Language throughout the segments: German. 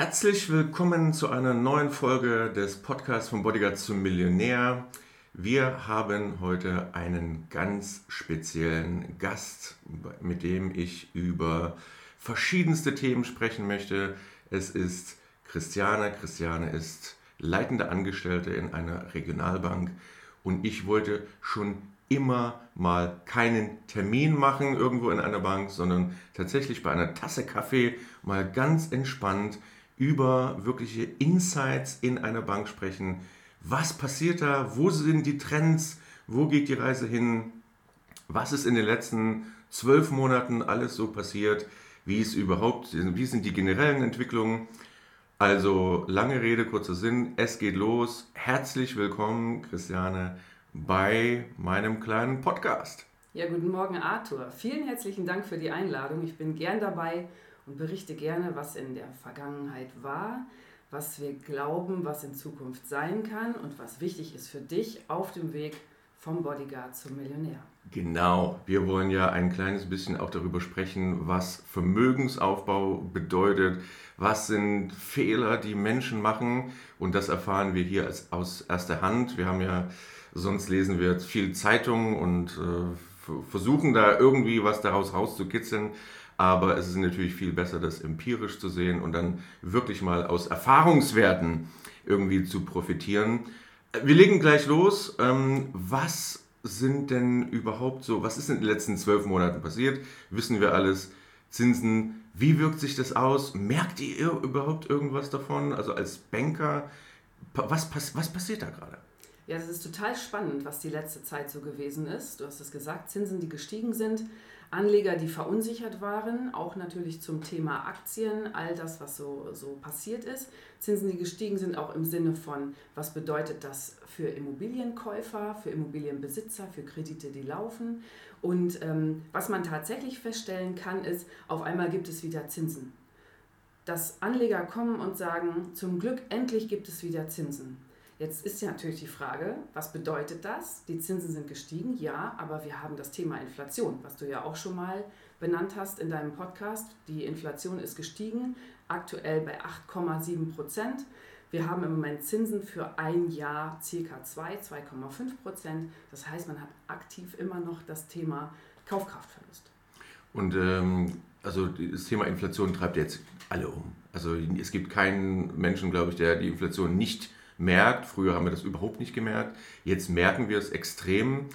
Herzlich willkommen zu einer neuen Folge des Podcasts von Bodyguard zum Millionär. Wir haben heute einen ganz speziellen Gast, mit dem ich über verschiedenste Themen sprechen möchte. Es ist Christiane. Christiane ist leitende Angestellte in einer Regionalbank und ich wollte schon immer mal keinen Termin machen irgendwo in einer Bank, sondern tatsächlich bei einer Tasse Kaffee mal ganz entspannt über wirkliche Insights in einer Bank sprechen. Was passiert da? Wo sind die Trends? Wo geht die Reise hin? Was ist in den letzten zwölf Monaten alles so passiert? Wie ist überhaupt, wie sind die generellen Entwicklungen? Also lange Rede, kurzer Sinn, es geht los. Herzlich willkommen, Christiane, bei meinem kleinen Podcast. Ja, guten Morgen, Arthur. Vielen herzlichen Dank für die Einladung. Ich bin gern dabei und berichte gerne, was in der Vergangenheit war, was wir glauben, was in Zukunft sein kann und was wichtig ist für dich auf dem Weg vom Bodyguard zum Millionär. Genau, wir wollen ja ein kleines bisschen auch darüber sprechen, was Vermögensaufbau bedeutet, was sind Fehler, die Menschen machen und das erfahren wir hier als, aus erster Hand. Wir haben ja, sonst lesen wir viel Zeitungen und äh, versuchen da irgendwie was daraus rauszukitzeln. Aber es ist natürlich viel besser, das empirisch zu sehen und dann wirklich mal aus Erfahrungswerten irgendwie zu profitieren. Wir legen gleich los. Ähm, was sind denn überhaupt so, was ist in den letzten zwölf Monaten passiert? Wissen wir alles. Zinsen, wie wirkt sich das aus? Merkt ihr überhaupt irgendwas davon? Also als Banker, was, was passiert da gerade? Ja, es ist total spannend, was die letzte Zeit so gewesen ist. Du hast es gesagt, Zinsen, die gestiegen sind. Anleger, die verunsichert waren, auch natürlich zum Thema Aktien, all das, was so, so passiert ist. Zinsen, die gestiegen sind, auch im Sinne von, was bedeutet das für Immobilienkäufer, für Immobilienbesitzer, für Kredite, die laufen. Und ähm, was man tatsächlich feststellen kann, ist, auf einmal gibt es wieder Zinsen. Dass Anleger kommen und sagen, zum Glück endlich gibt es wieder Zinsen. Jetzt ist ja natürlich die Frage, was bedeutet das? Die Zinsen sind gestiegen, ja, aber wir haben das Thema Inflation, was du ja auch schon mal benannt hast in deinem Podcast. Die Inflation ist gestiegen, aktuell bei 8,7 Prozent. Wir haben im Moment Zinsen für ein Jahr ca. 2, 2,5 Prozent. Das heißt, man hat aktiv immer noch das Thema Kaufkraftverlust. Und ähm, also das Thema Inflation treibt jetzt alle um. Also es gibt keinen Menschen, glaube ich, der die Inflation nicht merkt. Früher haben wir das überhaupt nicht gemerkt. Jetzt merken wir es extrem.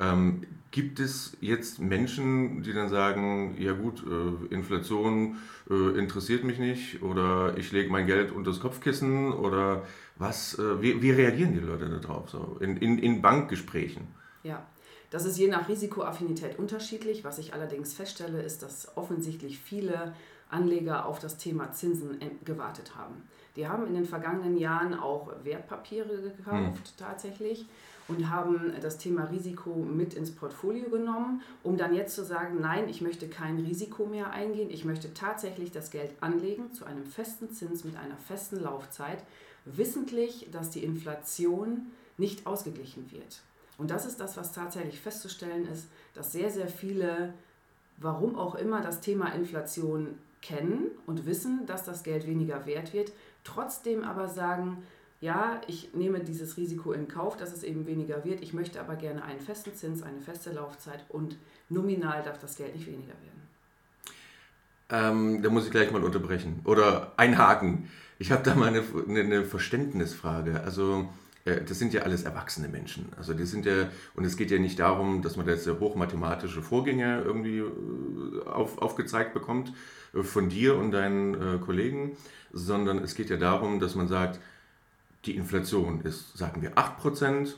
Ähm, gibt es jetzt Menschen, die dann sagen, ja gut, äh, Inflation äh, interessiert mich nicht oder ich lege mein Geld unter das Kopfkissen oder was, äh, wie, wie, reagieren die Leute darauf so in, in, in Bankgesprächen? Ja, das ist je nach Risikoaffinität unterschiedlich. Was ich allerdings feststelle, ist, dass offensichtlich viele Anleger auf das Thema Zinsen gewartet haben. Die haben in den vergangenen Jahren auch Wertpapiere gekauft hm. tatsächlich und haben das Thema Risiko mit ins Portfolio genommen, um dann jetzt zu sagen, nein, ich möchte kein Risiko mehr eingehen, ich möchte tatsächlich das Geld anlegen zu einem festen Zins mit einer festen Laufzeit, wissentlich, dass die Inflation nicht ausgeglichen wird. Und das ist das, was tatsächlich festzustellen ist, dass sehr, sehr viele, warum auch immer, das Thema Inflation kennen und wissen, dass das Geld weniger wert wird, trotzdem aber sagen, ja, ich nehme dieses Risiko in Kauf, dass es eben weniger wird. Ich möchte aber gerne einen festen Zins, eine feste Laufzeit und nominal darf das Geld nicht weniger werden. Ähm, da muss ich gleich mal unterbrechen oder einhaken. Ich habe da mal eine, eine Verständnisfrage. Also das sind ja alles erwachsene Menschen. Also die sind ja, und es geht ja nicht darum, dass man jetzt hochmathematische Vorgänge irgendwie äh, auf, aufgezeigt bekommt äh, von dir und deinen äh, Kollegen, sondern es geht ja darum, dass man sagt, die Inflation ist, sagen wir, 8%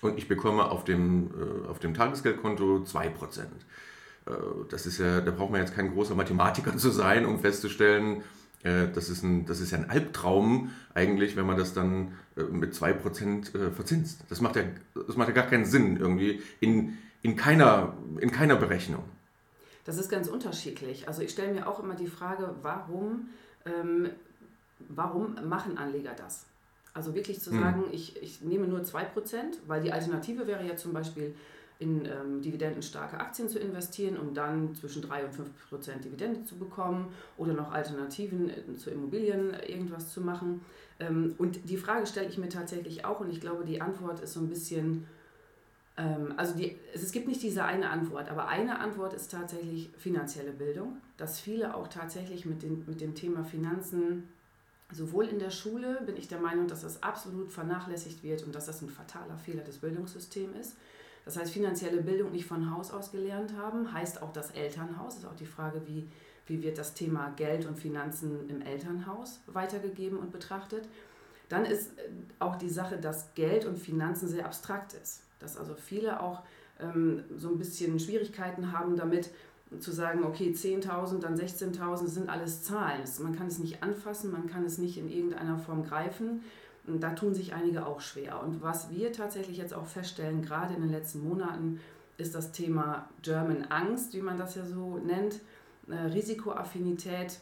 und ich bekomme auf dem, äh, auf dem Tagesgeldkonto 2%. Äh, das ist ja, da braucht man jetzt kein großer Mathematiker zu sein, um festzustellen, äh, das, ist ein, das ist ja ein Albtraum eigentlich, wenn man das dann äh, mit 2% äh, verzinst. Das macht, ja, das macht ja gar keinen Sinn irgendwie in, in, keiner, in keiner Berechnung. Das ist ganz unterschiedlich. Also ich stelle mir auch immer die Frage, warum ähm, warum machen Anleger das? Also wirklich zu hm. sagen, hm. ich, ich nehme nur 2%, weil die Alternative wäre ja zum Beispiel, in ähm, dividendenstarke Aktien zu investieren, um dann zwischen 3 und 5 Prozent Dividende zu bekommen oder noch Alternativen äh, zu Immobilien irgendwas zu machen. Ähm, und die Frage stelle ich mir tatsächlich auch und ich glaube, die Antwort ist so ein bisschen, ähm, also die, es gibt nicht diese eine Antwort, aber eine Antwort ist tatsächlich finanzielle Bildung, dass viele auch tatsächlich mit, den, mit dem Thema Finanzen Sowohl in der Schule bin ich der Meinung, dass das absolut vernachlässigt wird und dass das ein fataler Fehler des Bildungssystems ist. Das heißt, finanzielle Bildung nicht von Haus aus gelernt haben, heißt auch das Elternhaus. Das ist auch die Frage, wie, wie wird das Thema Geld und Finanzen im Elternhaus weitergegeben und betrachtet. Dann ist äh, auch die Sache, dass Geld und Finanzen sehr abstrakt ist. Dass also viele auch ähm, so ein bisschen Schwierigkeiten haben damit, zu sagen, okay, 10.000, dann 16.000, das sind alles Zahlen. Man kann es nicht anfassen, man kann es nicht in irgendeiner Form greifen. Da tun sich einige auch schwer. Und was wir tatsächlich jetzt auch feststellen, gerade in den letzten Monaten, ist das Thema German Angst, wie man das ja so nennt, äh, Risikoaffinität,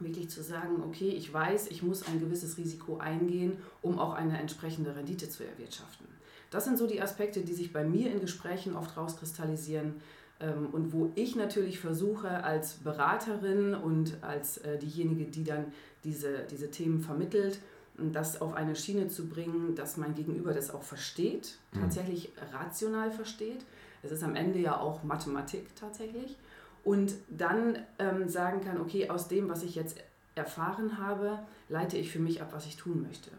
wirklich zu sagen, okay, ich weiß, ich muss ein gewisses Risiko eingehen, um auch eine entsprechende Rendite zu erwirtschaften. Das sind so die Aspekte, die sich bei mir in Gesprächen oft rauskristallisieren ähm, und wo ich natürlich versuche, als Beraterin und als äh, diejenige, die dann diese, diese Themen vermittelt, das auf eine Schiene zu bringen, dass mein Gegenüber das auch versteht, mhm. tatsächlich rational versteht. Es ist am Ende ja auch Mathematik tatsächlich. Und dann ähm, sagen kann, okay, aus dem, was ich jetzt erfahren habe, leite ich für mich ab, was ich tun möchte.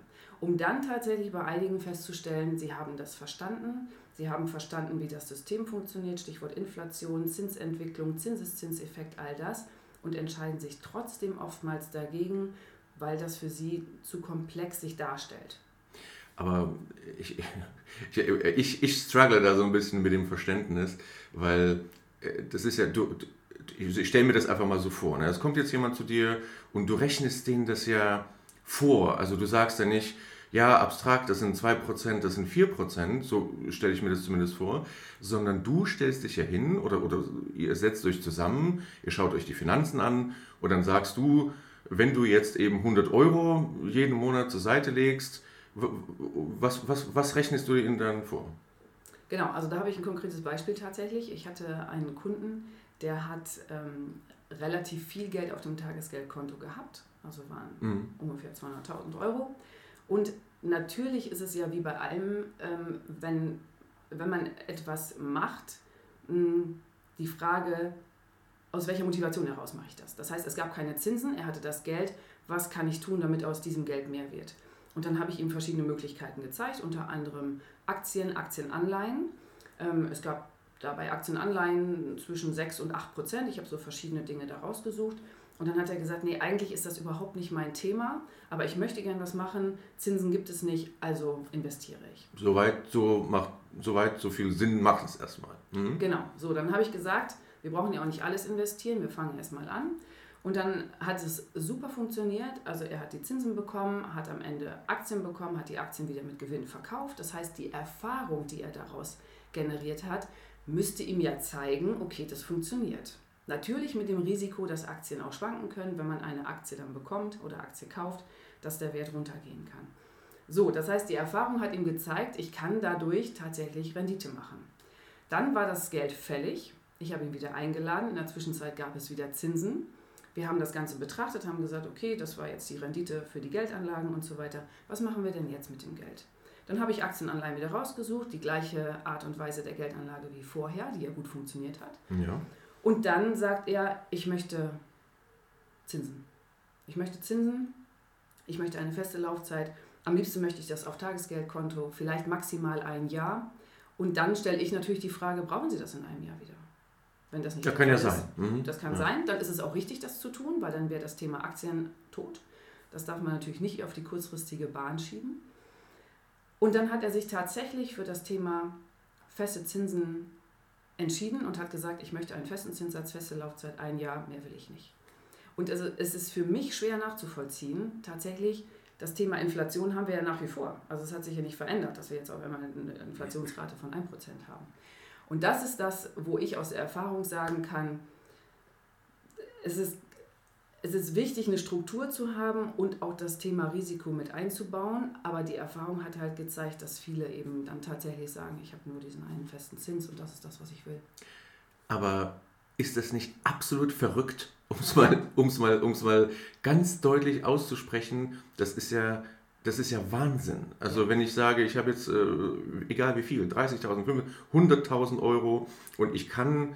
Um dann tatsächlich bei einigen festzustellen, sie haben das verstanden, sie haben verstanden, wie das System funktioniert, Stichwort Inflation, Zinsentwicklung, Zinseszinseffekt, all das, und entscheiden sich trotzdem oftmals dagegen, weil das für sie zu komplex sich darstellt. Aber ich, ich, ich struggle da so ein bisschen mit dem Verständnis, weil äh, das ist ja, du, ich stelle mir das einfach mal so vor. Ne? Es kommt jetzt jemand zu dir und du rechnest denen das ja vor. Also du sagst ja nicht, ja, abstrakt, das sind 2%, das sind 4%, so stelle ich mir das zumindest vor, sondern du stellst dich ja hin oder, oder ihr setzt euch zusammen, ihr schaut euch die Finanzen an und dann sagst du, wenn du jetzt eben 100 Euro jeden Monat zur Seite legst, was, was, was rechnest du ihnen dann vor? Genau, also da habe ich ein konkretes Beispiel tatsächlich. Ich hatte einen Kunden, der hat ähm, relativ viel Geld auf dem Tagesgeldkonto gehabt, also waren mhm. ungefähr 200.000 Euro. Und natürlich ist es ja wie bei allem, ähm, wenn, wenn man etwas macht, mh, die Frage, aus welcher Motivation heraus mache ich das? Das heißt, es gab keine Zinsen, er hatte das Geld, was kann ich tun, damit aus diesem Geld mehr wird? Und dann habe ich ihm verschiedene Möglichkeiten gezeigt, unter anderem Aktien, Aktienanleihen. Ähm, es gab dabei Aktienanleihen zwischen 6 und 8 Prozent. Ich habe so verschiedene Dinge da rausgesucht. Und dann hat er gesagt, nee, eigentlich ist das überhaupt nicht mein Thema, aber ich möchte gern was machen, Zinsen gibt es nicht, also investiere ich. Soweit so, macht, soweit so viel Sinn macht es erstmal. Mhm. Genau, so, dann habe ich gesagt, wir brauchen ja auch nicht alles investieren, wir fangen erstmal an. Und dann hat es super funktioniert. Also er hat die Zinsen bekommen, hat am Ende Aktien bekommen, hat die Aktien wieder mit Gewinn verkauft. Das heißt, die Erfahrung, die er daraus generiert hat, müsste ihm ja zeigen, okay, das funktioniert. Natürlich mit dem Risiko, dass Aktien auch schwanken können, wenn man eine Aktie dann bekommt oder Aktie kauft, dass der Wert runtergehen kann. So, das heißt, die Erfahrung hat ihm gezeigt, ich kann dadurch tatsächlich Rendite machen. Dann war das Geld fällig ich habe ihn wieder eingeladen. In der Zwischenzeit gab es wieder Zinsen. Wir haben das Ganze betrachtet, haben gesagt, okay, das war jetzt die Rendite für die Geldanlagen und so weiter. Was machen wir denn jetzt mit dem Geld? Dann habe ich Aktienanleihen wieder rausgesucht, die gleiche Art und Weise der Geldanlage wie vorher, die ja gut funktioniert hat. Ja. Und dann sagt er, ich möchte Zinsen. Ich möchte Zinsen, ich möchte eine feste Laufzeit. Am liebsten möchte ich das auf Tagesgeldkonto, vielleicht maximal ein Jahr. Und dann stelle ich natürlich die Frage, brauchen Sie das in einem Jahr wieder? Wenn das nicht das kann ja sein. Mhm. Das kann ja. sein. Dann ist es auch richtig, das zu tun, weil dann wäre das Thema Aktien tot. Das darf man natürlich nicht auf die kurzfristige Bahn schieben. Und dann hat er sich tatsächlich für das Thema feste Zinsen entschieden und hat gesagt, ich möchte einen festen Zinssatz, feste Laufzeit, ein Jahr, mehr will ich nicht. Und also es ist für mich schwer nachzuvollziehen, tatsächlich, das Thema Inflation haben wir ja nach wie vor. Also es hat sich ja nicht verändert, dass wir jetzt auf einmal eine Inflationsrate von 1% haben. Und das ist das, wo ich aus der Erfahrung sagen kann, es ist, es ist wichtig, eine Struktur zu haben und auch das Thema Risiko mit einzubauen. Aber die Erfahrung hat halt gezeigt, dass viele eben dann tatsächlich sagen, ich habe nur diesen einen festen Zins und das ist das, was ich will. Aber ist das nicht absolut verrückt, um es mal, mal, mal ganz deutlich auszusprechen? Das ist ja, das ist ja Wahnsinn. Also wenn ich sage, ich habe jetzt, äh, egal wie viel, 30.000, 100.000 Euro und ich kann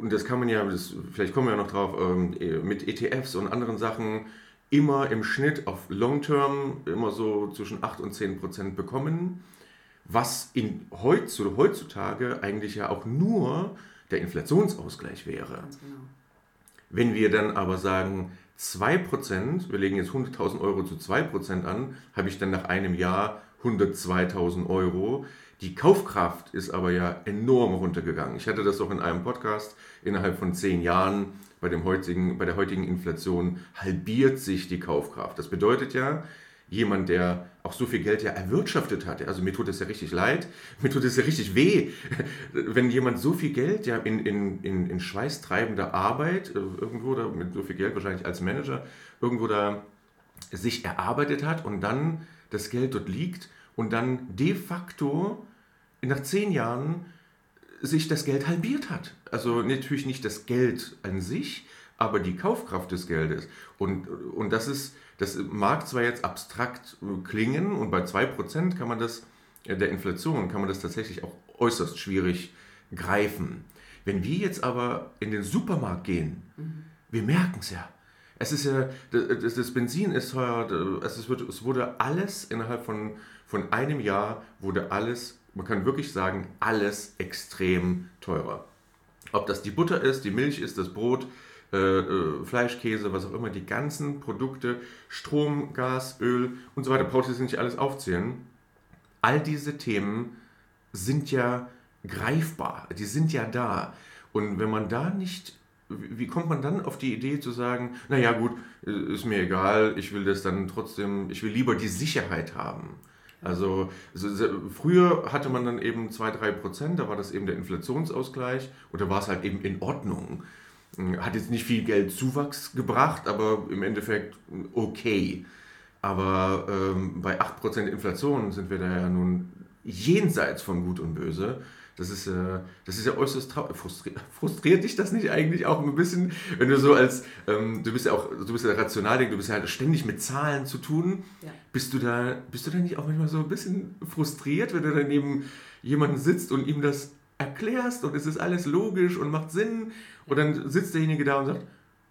und das kann man ja, das, vielleicht kommen wir ja noch drauf, ähm, mit ETFs und anderen Sachen immer im Schnitt auf Long Term immer so zwischen 8 und 10 Prozent bekommen, was in heutzutage eigentlich ja auch nur der Inflationsausgleich wäre. Genau. Wenn wir dann aber sagen, 2%, wir legen jetzt 100.000 Euro zu 2% an, habe ich dann nach einem Jahr 102.000 Euro. Die Kaufkraft ist aber ja enorm runtergegangen. Ich hatte das auch in einem Podcast. Innerhalb von zehn Jahren bei, dem heutigen, bei der heutigen Inflation halbiert sich die Kaufkraft. Das bedeutet ja, jemand, der auch so viel Geld ja erwirtschaftet hat, also mir tut es ja richtig leid, mir tut es ja richtig weh, wenn jemand so viel Geld ja in, in, in, in schweißtreibender Arbeit, äh, irgendwo da mit so viel Geld wahrscheinlich als Manager, irgendwo da sich erarbeitet hat und dann das Geld dort liegt und dann de facto nach zehn Jahren sich das Geld halbiert hat. Also natürlich nicht das Geld an sich, aber die Kaufkraft des Geldes. Und, und das ist, das mag zwar jetzt abstrakt klingen und bei 2% kann man das, äh, der Inflation, kann man das tatsächlich auch äußerst schwierig greifen. Wenn wir jetzt aber in den Supermarkt gehen, mhm. wir merken es ja. Es ist ja, das, das Benzin ist teuer, es, wird, es wurde alles innerhalb von von einem Jahr wurde alles, man kann wirklich sagen, alles extrem teurer. Ob das die Butter ist, die Milch ist, das Brot, äh, äh, Fleisch, Käse, was auch immer, die ganzen Produkte, Strom, Gas, Öl und so weiter, braucht ich nicht alles aufzählen. All diese Themen sind ja greifbar, die sind ja da. Und wenn man da nicht, wie kommt man dann auf die Idee zu sagen, naja gut, ist mir egal, ich will das dann trotzdem, ich will lieber die Sicherheit haben. Also früher hatte man dann eben 2-3 Prozent, da war das eben der Inflationsausgleich und da war es halt eben in Ordnung. Hat jetzt nicht viel Geldzuwachs gebracht, aber im Endeffekt okay. Aber ähm, bei 8% Inflation sind wir da ja nun jenseits von Gut und Böse. Das ist, äh, das ist ja äußerst frustriert. Frustriert dich das nicht eigentlich auch ein bisschen, wenn du so als, ähm, du bist ja auch, du bist ja rational, du bist ja halt ständig mit Zahlen zu tun. Ja. Bist, du da, bist du da nicht auch manchmal so ein bisschen frustriert, wenn du dann neben jemanden sitzt und ihm das erklärst und es ist alles logisch und macht Sinn und dann sitzt derjenige da und sagt,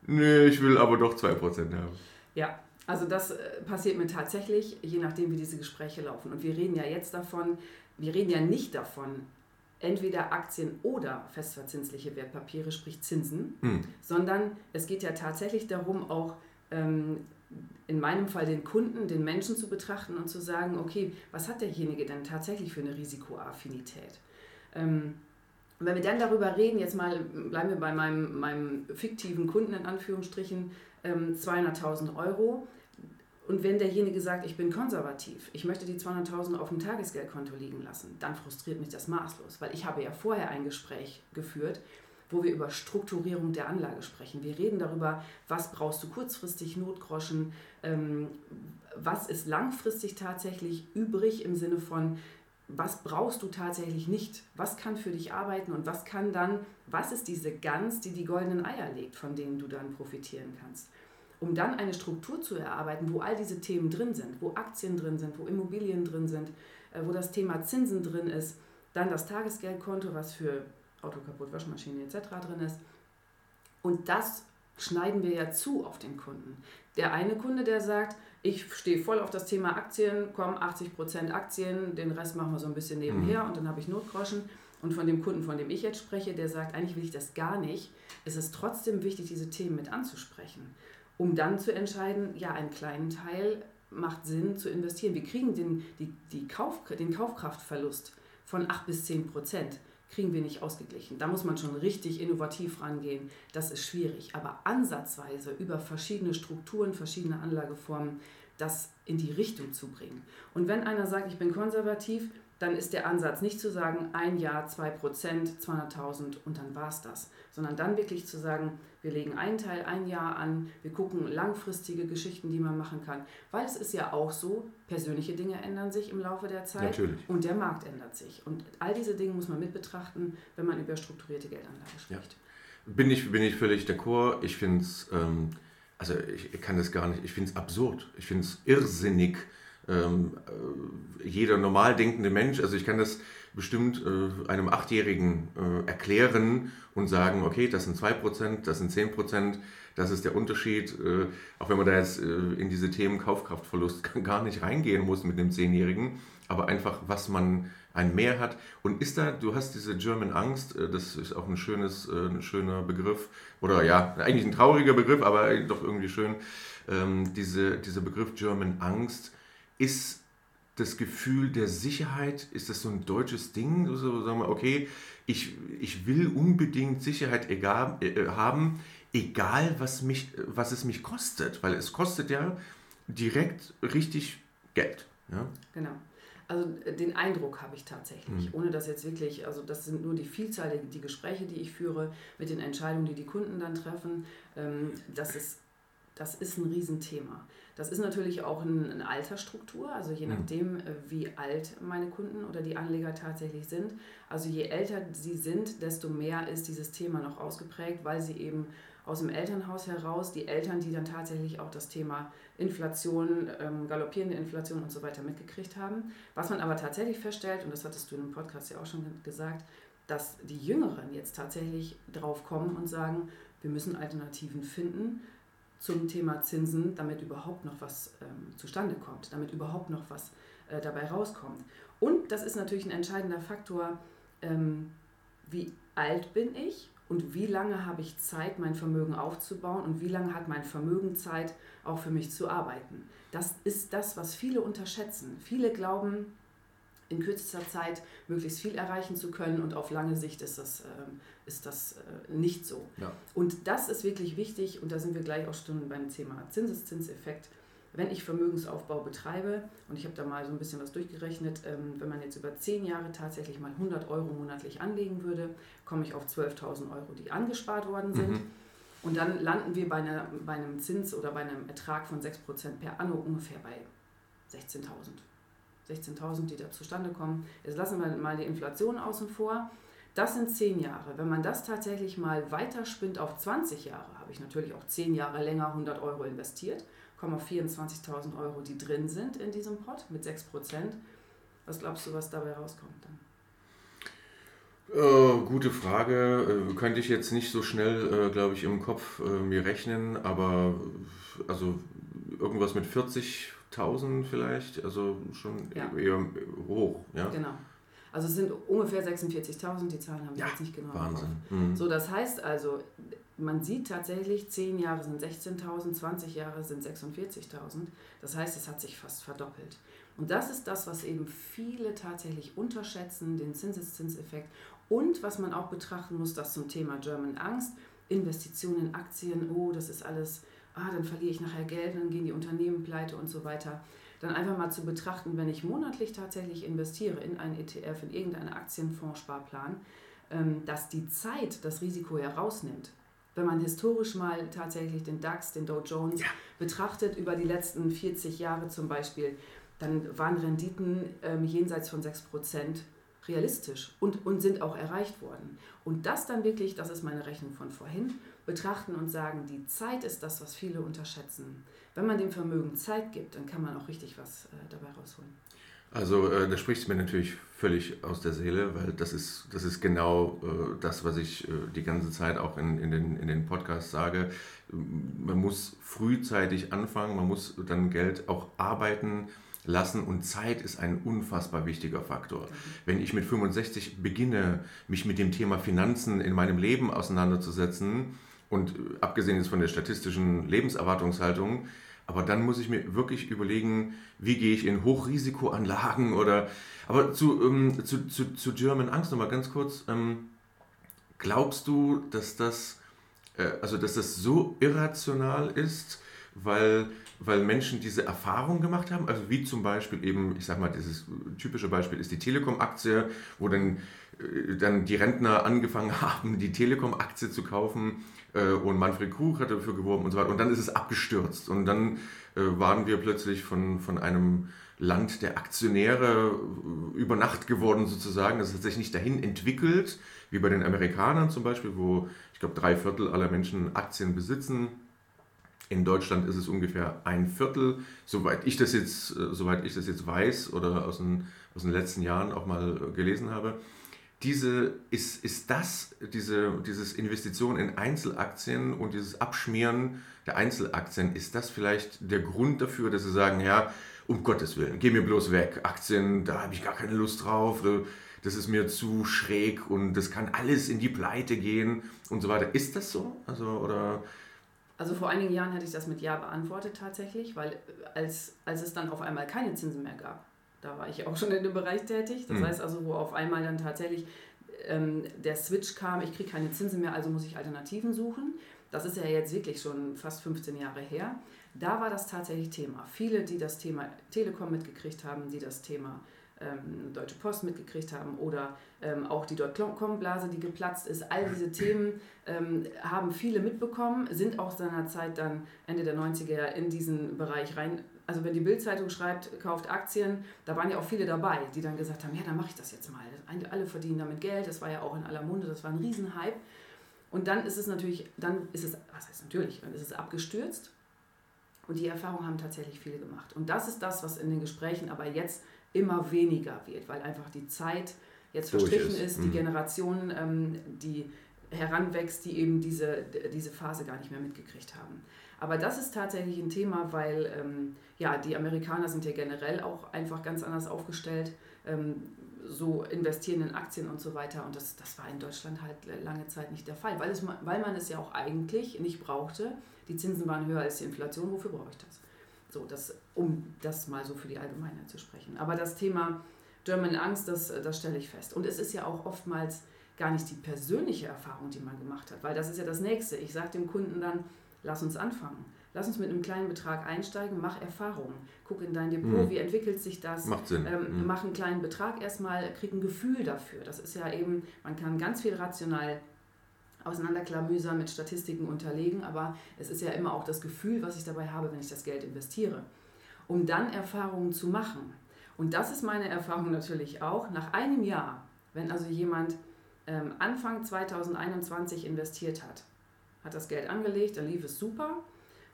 nee, ich will aber doch 2% haben. Ja, also das äh, passiert mir tatsächlich, je nachdem, wie diese Gespräche laufen. Und wir reden ja jetzt davon, wir reden ja nicht davon, entweder Aktien oder festverzinsliche Wertpapiere, sprich Zinsen, mhm. sondern es geht ja tatsächlich darum, auch ähm, in meinem Fall den Kunden, den Menschen zu betrachten und zu sagen, okay, was hat derjenige denn tatsächlich für eine Risikoaffinität? Ähm, wenn wir dann darüber reden, jetzt mal bleiben wir bei meinem, meinem fiktiven Kunden in Anführungsstrichen, ähm, 200.000 Euro, und wenn derjenige sagt, ich bin konservativ, ich möchte die 200.000 auf dem Tagesgeldkonto liegen lassen, dann frustriert mich das maßlos, weil ich habe ja vorher ein Gespräch geführt, wo wir über Strukturierung der Anlage sprechen. Wir reden darüber, was brauchst du kurzfristig, Notgroschen, ähm, was ist langfristig tatsächlich übrig im Sinne von, was brauchst du tatsächlich nicht, was kann für dich arbeiten und was kann dann, was ist diese Gans, die die goldenen Eier legt, von denen du dann profitieren kannst um dann eine Struktur zu erarbeiten, wo all diese Themen drin sind, wo Aktien drin sind, wo Immobilien drin sind, äh, wo das Thema Zinsen drin ist, dann das Tagesgeldkonto, was für Auto kaputt, Waschmaschine etc. drin ist. Und das schneiden wir ja zu auf den Kunden. Der eine Kunde, der sagt, ich stehe voll auf das Thema Aktien, komm, 80% Aktien, den Rest machen wir so ein bisschen nebenher mhm. und dann habe ich Notgroschen. Und von dem Kunden, von dem ich jetzt spreche, der sagt, eigentlich will ich das gar nicht, ist es trotzdem wichtig, diese Themen mit anzusprechen um dann zu entscheiden, ja, einen kleinen Teil macht Sinn zu investieren. Wir kriegen den, die, die Kauf, den Kaufkraftverlust von 8 bis 10 Prozent kriegen wir nicht ausgeglichen. Da muss man schon richtig innovativ rangehen. Das ist schwierig. Aber ansatzweise über verschiedene Strukturen, verschiedene Anlageformen das in die Richtung zu bringen. Und wenn einer sagt, ich bin konservativ, dann ist der Ansatz nicht zu sagen, ein Jahr, 2%, 200.000 und dann war es das, sondern dann wirklich zu sagen, wir legen einen Teil ein Jahr an, wir gucken langfristige Geschichten, die man machen kann. Weil es ist ja auch so, persönliche Dinge ändern sich im Laufe der Zeit Natürlich. und der Markt ändert sich. Und all diese Dinge muss man mit betrachten, wenn man über strukturierte Geldanlage spricht. Ja. Bin, ich, bin ich völlig d'accord. Ich finde es, ähm, also ich kann das gar nicht, ich finde es absurd. Ich finde es irrsinnig. Ähm, äh, jeder normal denkende Mensch, also ich kann das bestimmt äh, einem Achtjährigen äh, erklären und sagen, okay, das sind 2%, das sind 10%, das ist der Unterschied. Äh, auch wenn man da jetzt äh, in diese Themen Kaufkraftverlust gar nicht reingehen muss mit dem Zehnjährigen, aber einfach, was man ein Mehr hat. Und ist da, du hast diese German Angst, äh, das ist auch ein, schönes, ein schöner Begriff, oder ja, eigentlich ein trauriger Begriff, aber doch irgendwie schön. Ähm, diese, dieser Begriff German Angst ist das Gefühl der Sicherheit, ist das so ein deutsches Ding? So, sagen wir, okay, ich, ich will unbedingt Sicherheit egal, äh, haben, egal was, mich, was es mich kostet, weil es kostet ja direkt richtig Geld. Ja? Genau. Also äh, den Eindruck habe ich tatsächlich, mhm. ohne dass jetzt wirklich, also das sind nur die Vielzahl, der, die Gespräche, die ich führe, mit den Entscheidungen, die die Kunden dann treffen, ähm, das, ist, das ist ein Riesenthema. Das ist natürlich auch eine, eine Altersstruktur, also je mhm. nachdem, äh, wie alt meine Kunden oder die Anleger tatsächlich sind. Also je älter sie sind, desto mehr ist dieses Thema noch ausgeprägt, weil sie eben aus dem Elternhaus heraus, die Eltern, die dann tatsächlich auch das Thema Inflation, ähm, galoppierende Inflation und so weiter mitgekriegt haben. Was man aber tatsächlich feststellt, und das hattest du in dem Podcast ja auch schon gesagt, dass die Jüngeren jetzt tatsächlich drauf kommen und sagen, wir müssen Alternativen finden zum Thema Zinsen, damit überhaupt noch was ähm, zustande kommt, damit überhaupt noch was äh, dabei rauskommt. Und das ist natürlich ein entscheidender Faktor, ähm, wie alt bin ich und wie lange habe ich Zeit, mein Vermögen aufzubauen und wie lange hat mein Vermögen Zeit, auch für mich zu arbeiten. Das ist das, was viele unterschätzen. Viele glauben, in kürzester Zeit möglichst viel erreichen zu können und auf lange Sicht ist das, äh, ist das äh, nicht so. Ja. Und das ist wirklich wichtig und da sind wir gleich auch schon beim Thema Zinseszinseffekt. Wenn ich Vermögensaufbau betreibe, und ich habe da mal so ein bisschen was durchgerechnet, ähm, wenn man jetzt über zehn Jahre tatsächlich mal 100 Euro monatlich anlegen würde, komme ich auf 12.000 Euro, die angespart worden sind. Mhm. Und dann landen wir bei, einer, bei einem Zins oder bei einem Ertrag von 6% per Anno ungefähr bei 16.000. 16.000, die da zustande kommen. Jetzt lassen wir mal die Inflation außen vor. Das sind 10 Jahre. Wenn man das tatsächlich mal weiterspinnt auf 20 Jahre, habe ich natürlich auch 10 Jahre länger 100 Euro investiert, komme auf 24.000 Euro, die drin sind in diesem Pot mit 6%. Was glaubst du, was dabei rauskommt dann? Äh, gute Frage. Äh, könnte ich jetzt nicht so schnell, äh, glaube ich, im Kopf äh, mir rechnen, aber also irgendwas mit 40.000 vielleicht, also schon ja. eher hoch. Ja? Genau. Also es sind ungefähr 46.000, die Zahlen haben wir ja, jetzt nicht genau. Wahnsinn. Mhm. So, das heißt also, man sieht tatsächlich, 10 Jahre sind 16.000, 20 Jahre sind 46.000. Das heißt, es hat sich fast verdoppelt. Und das ist das, was eben viele tatsächlich unterschätzen, den Zinseszinseffekt. Und was man auch betrachten muss, das zum Thema German Angst, Investitionen in Aktien, oh, das ist alles, ah, dann verliere ich nachher Geld, dann gehen die Unternehmen pleite und so weiter. Dann einfach mal zu betrachten, wenn ich monatlich tatsächlich investiere in einen ETF, in irgendeinen Aktienfondssparplan, ähm, dass die Zeit das Risiko herausnimmt. Wenn man historisch mal tatsächlich den DAX, den Dow Jones ja. betrachtet, über die letzten 40 Jahre zum Beispiel, dann waren Renditen ähm, jenseits von 6% realistisch und, und sind auch erreicht worden. Und das dann wirklich, das ist meine Rechnung von vorhin, betrachten und sagen, die Zeit ist das, was viele unterschätzen. Wenn man dem Vermögen Zeit gibt, dann kann man auch richtig was äh, dabei rausholen. Also äh, da spricht es mir natürlich völlig aus der Seele, weil das ist, das ist genau äh, das, was ich äh, die ganze Zeit auch in, in, den, in den Podcasts sage. Man muss frühzeitig anfangen, man muss dann Geld auch arbeiten lassen und Zeit ist ein unfassbar wichtiger Faktor. Wenn ich mit 65 beginne, mich mit dem Thema Finanzen in meinem Leben auseinanderzusetzen und äh, abgesehen jetzt von der statistischen Lebenserwartungshaltung, aber dann muss ich mir wirklich überlegen, wie gehe ich in Hochrisikoanlagen oder. Aber zu, ähm, zu, zu, zu German Angst nochmal ganz kurz. Ähm, glaubst du, dass das, äh, also dass das so irrational ist, weil, weil Menschen diese Erfahrung gemacht haben, also wie zum Beispiel eben, ich sag mal, dieses typische Beispiel ist die Telekom-Aktie, wo dann, dann die Rentner angefangen haben, die Telekom-Aktie zu kaufen äh, und Manfred Krug hat dafür geworben und so weiter und dann ist es abgestürzt und dann äh, waren wir plötzlich von, von einem Land der Aktionäre über Nacht geworden sozusagen. Das hat sich nicht dahin entwickelt, wie bei den Amerikanern zum Beispiel, wo ich glaube drei Viertel aller Menschen Aktien besitzen in Deutschland ist es ungefähr ein Viertel, soweit ich das jetzt, äh, soweit ich das jetzt weiß oder aus den, aus den letzten Jahren auch mal gelesen habe. Diese, ist, ist das, diese, dieses Investition in Einzelaktien und dieses Abschmieren der Einzelaktien, ist das vielleicht der Grund dafür, dass Sie sagen, ja, um Gottes Willen, geh mir bloß weg, Aktien, da habe ich gar keine Lust drauf, das ist mir zu schräg und das kann alles in die Pleite gehen und so weiter. Ist das so? Also, oder also vor einigen Jahren hätte ich das mit Ja beantwortet tatsächlich, weil äh, als, als es dann auf einmal keine Zinsen mehr gab, da war ich auch schon in dem Bereich tätig. Das mhm. heißt also, wo auf einmal dann tatsächlich ähm, der Switch kam, ich kriege keine Zinsen mehr, also muss ich Alternativen suchen. Das ist ja jetzt wirklich schon fast 15 Jahre her. Da war das tatsächlich Thema. Viele, die das Thema Telekom mitgekriegt haben, die das Thema ähm, Deutsche Post mitgekriegt haben oder ähm, auch die Dotcom-Blase, die geplatzt ist. All diese Themen ähm, haben viele mitbekommen, sind auch seinerzeit dann Ende der 90er in diesen Bereich rein. Also wenn die Bildzeitung schreibt, kauft Aktien, da waren ja auch viele dabei, die dann gesagt haben, ja, dann mache ich das jetzt mal. Alle verdienen damit Geld, das war ja auch in aller Munde, das war ein Riesenhype. Und dann ist es natürlich, dann ist es, was heißt natürlich, dann ist es abgestürzt. Und die Erfahrung haben tatsächlich viele gemacht. Und das ist das, was in den Gesprächen aber jetzt immer weniger wird, weil einfach die Zeit jetzt verstrichen ist, ist, die mhm. Generation, ähm, die heranwächst, die eben diese, diese Phase gar nicht mehr mitgekriegt haben. Aber das ist tatsächlich ein Thema, weil ähm, ja, die Amerikaner sind ja generell auch einfach ganz anders aufgestellt, ähm, so investieren in Aktien und so weiter. Und das, das war in Deutschland halt lange Zeit nicht der Fall, weil, es, weil man es ja auch eigentlich nicht brauchte. Die Zinsen waren höher als die Inflation. Wofür brauche ich das? So, das, um das mal so für die Allgemeinheit zu sprechen. Aber das Thema German Angst, das, das stelle ich fest. Und es ist ja auch oftmals gar nicht die persönliche Erfahrung, die man gemacht hat, weil das ist ja das Nächste. Ich sage dem Kunden dann, lass uns anfangen. Lass uns mit einem kleinen Betrag einsteigen, mach Erfahrungen. Guck in dein Depot, mhm. wie entwickelt sich das? Macht Sinn. Ähm, mhm. Mach einen kleinen Betrag erstmal, krieg ein Gefühl dafür. Das ist ja eben, man kann ganz viel rational auseinanderklamüsern, mit Statistiken unterlegen, aber es ist ja immer auch das Gefühl, was ich dabei habe, wenn ich das Geld investiere, um dann Erfahrungen zu machen. Und das ist meine Erfahrung natürlich auch. Nach einem Jahr, wenn also jemand ähm, Anfang 2021 investiert hat, hat das Geld angelegt, dann lief es super.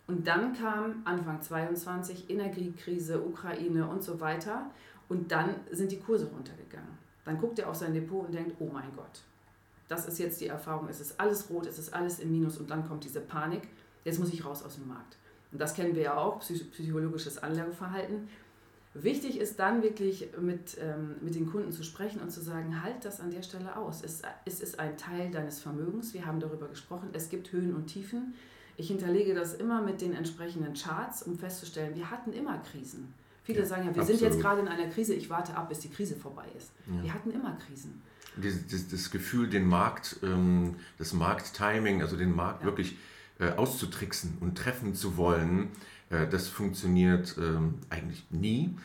Und dann kam Anfang 22 Energiekrise, Ukraine und so weiter. Und dann sind die Kurse runtergegangen. Dann guckt er auf sein Depot und denkt, oh mein Gott, das ist jetzt die Erfahrung, es ist alles rot, es ist alles im Minus und dann kommt diese Panik, jetzt muss ich raus aus dem Markt. Und das kennen wir ja auch, psychologisches Anlageverhalten. Wichtig ist dann wirklich mit, ähm, mit den Kunden zu sprechen und zu sagen, halt das an der Stelle aus. Es, es ist ein Teil deines Vermögens, wir haben darüber gesprochen, es gibt Höhen und Tiefen. Ich hinterlege das immer mit den entsprechenden Charts, um festzustellen, wir hatten immer Krisen. Viele ja, sagen ja, wir absolut. sind jetzt gerade in einer Krise, ich warte ab, bis die Krise vorbei ist. Ja. Wir hatten immer Krisen das, das, das Gefühl, den Markt, ähm, das Markttiming, also den Markt ja. wirklich auszutricksen und treffen zu wollen, äh, das funktioniert ähm, eigentlich nie.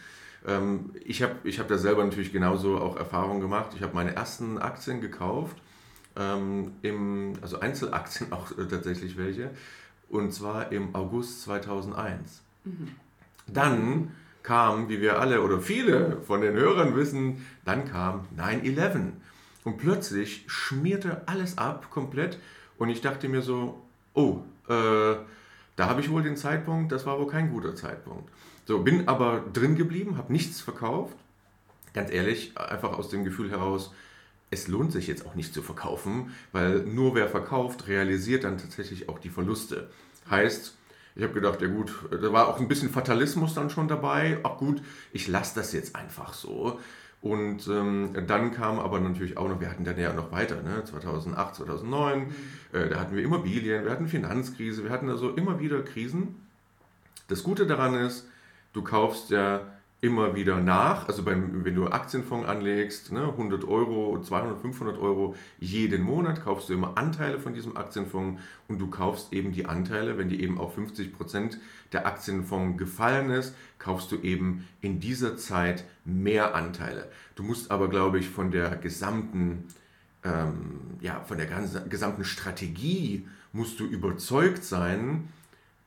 Ähm, ich habe ich hab da selber natürlich genauso auch Erfahrungen gemacht. Ich habe meine ersten Aktien gekauft, ähm, im, also Einzelaktien auch äh, tatsächlich welche, und zwar im August 2001. Mhm. Dann kam, wie wir alle oder viele von den Hörern wissen, dann kam 9-11. Und plötzlich schmierte alles ab, komplett. Und ich dachte mir so, oh, äh, da habe ich wohl den Zeitpunkt, das war wohl kein guter Zeitpunkt. So, bin aber drin geblieben, habe nichts verkauft. Ganz ehrlich, einfach aus dem Gefühl heraus, es lohnt sich jetzt auch nicht zu verkaufen, weil nur wer verkauft, realisiert dann tatsächlich auch die Verluste. Heißt, ich habe gedacht, ja gut, da war auch ein bisschen Fatalismus dann schon dabei. Ach gut, ich lasse das jetzt einfach so. Und ähm, dann kam aber natürlich auch noch, wir hatten dann ja noch weiter, ne? 2008, 2009, mhm. äh, da hatten wir Immobilien, wir hatten Finanzkrise, wir hatten also immer wieder Krisen. Das Gute daran ist, du kaufst ja immer wieder nach. Also beim, wenn du Aktienfonds anlegst, ne, 100 Euro, 200, 500 Euro jeden Monat, kaufst du immer Anteile von diesem Aktienfonds und du kaufst eben die Anteile, wenn die eben auf 50 Prozent der Aktienfonds gefallen ist, kaufst du eben in dieser Zeit mehr Anteile. Du musst aber, glaube ich, von der gesamten, ähm, ja, von der ganzen, gesamten Strategie musst du überzeugt sein,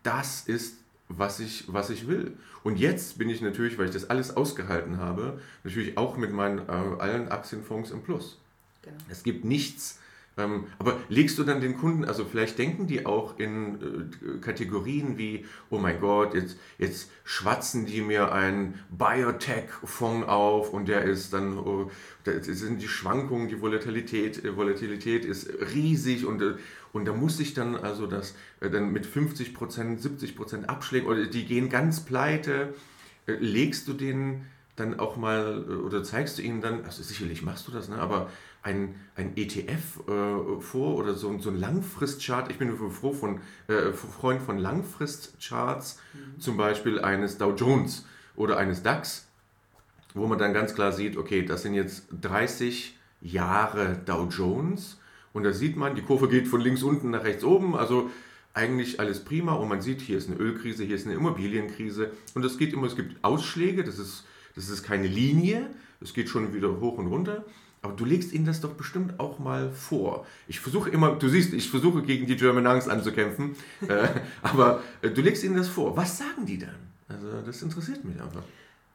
das ist was ich, was ich will. Und jetzt bin ich natürlich, weil ich das alles ausgehalten habe, natürlich auch mit meinen äh, allen Aktienfonds im Plus. Genau. Es gibt nichts, ähm, aber legst du dann den Kunden, also vielleicht denken die auch in äh, Kategorien wie, oh mein Gott, jetzt, jetzt schwatzen die mir einen Biotech-Fonds auf und der ist dann, oh, da sind die Schwankungen, die Volatilität, äh, Volatilität ist riesig und, äh, und da muss ich dann also das dann mit 50%, 70% Abschlägen oder die gehen ganz pleite. Legst du den dann auch mal oder zeigst du ihnen dann, also sicherlich machst du das, ne, aber ein, ein ETF äh, vor oder so, so ein Langfristchart. Ich bin froh von, äh, Freund von Langfristcharts, mhm. zum Beispiel eines Dow Jones oder eines DAX, wo man dann ganz klar sieht, okay, das sind jetzt 30 Jahre Dow Jones. Und da sieht man, die Kurve geht von links unten nach rechts oben, also eigentlich alles prima. Und man sieht, hier ist eine Ölkrise, hier ist eine Immobilienkrise. Und es geht immer, es gibt Ausschläge, das ist, das ist keine Linie, es geht schon wieder hoch und runter aber du legst ihnen das doch bestimmt auch mal vor. Ich versuche immer, du siehst, ich versuche gegen die German Angst anzukämpfen, äh, aber äh, du legst ihnen das vor. Was sagen die dann? Also das interessiert mich einfach.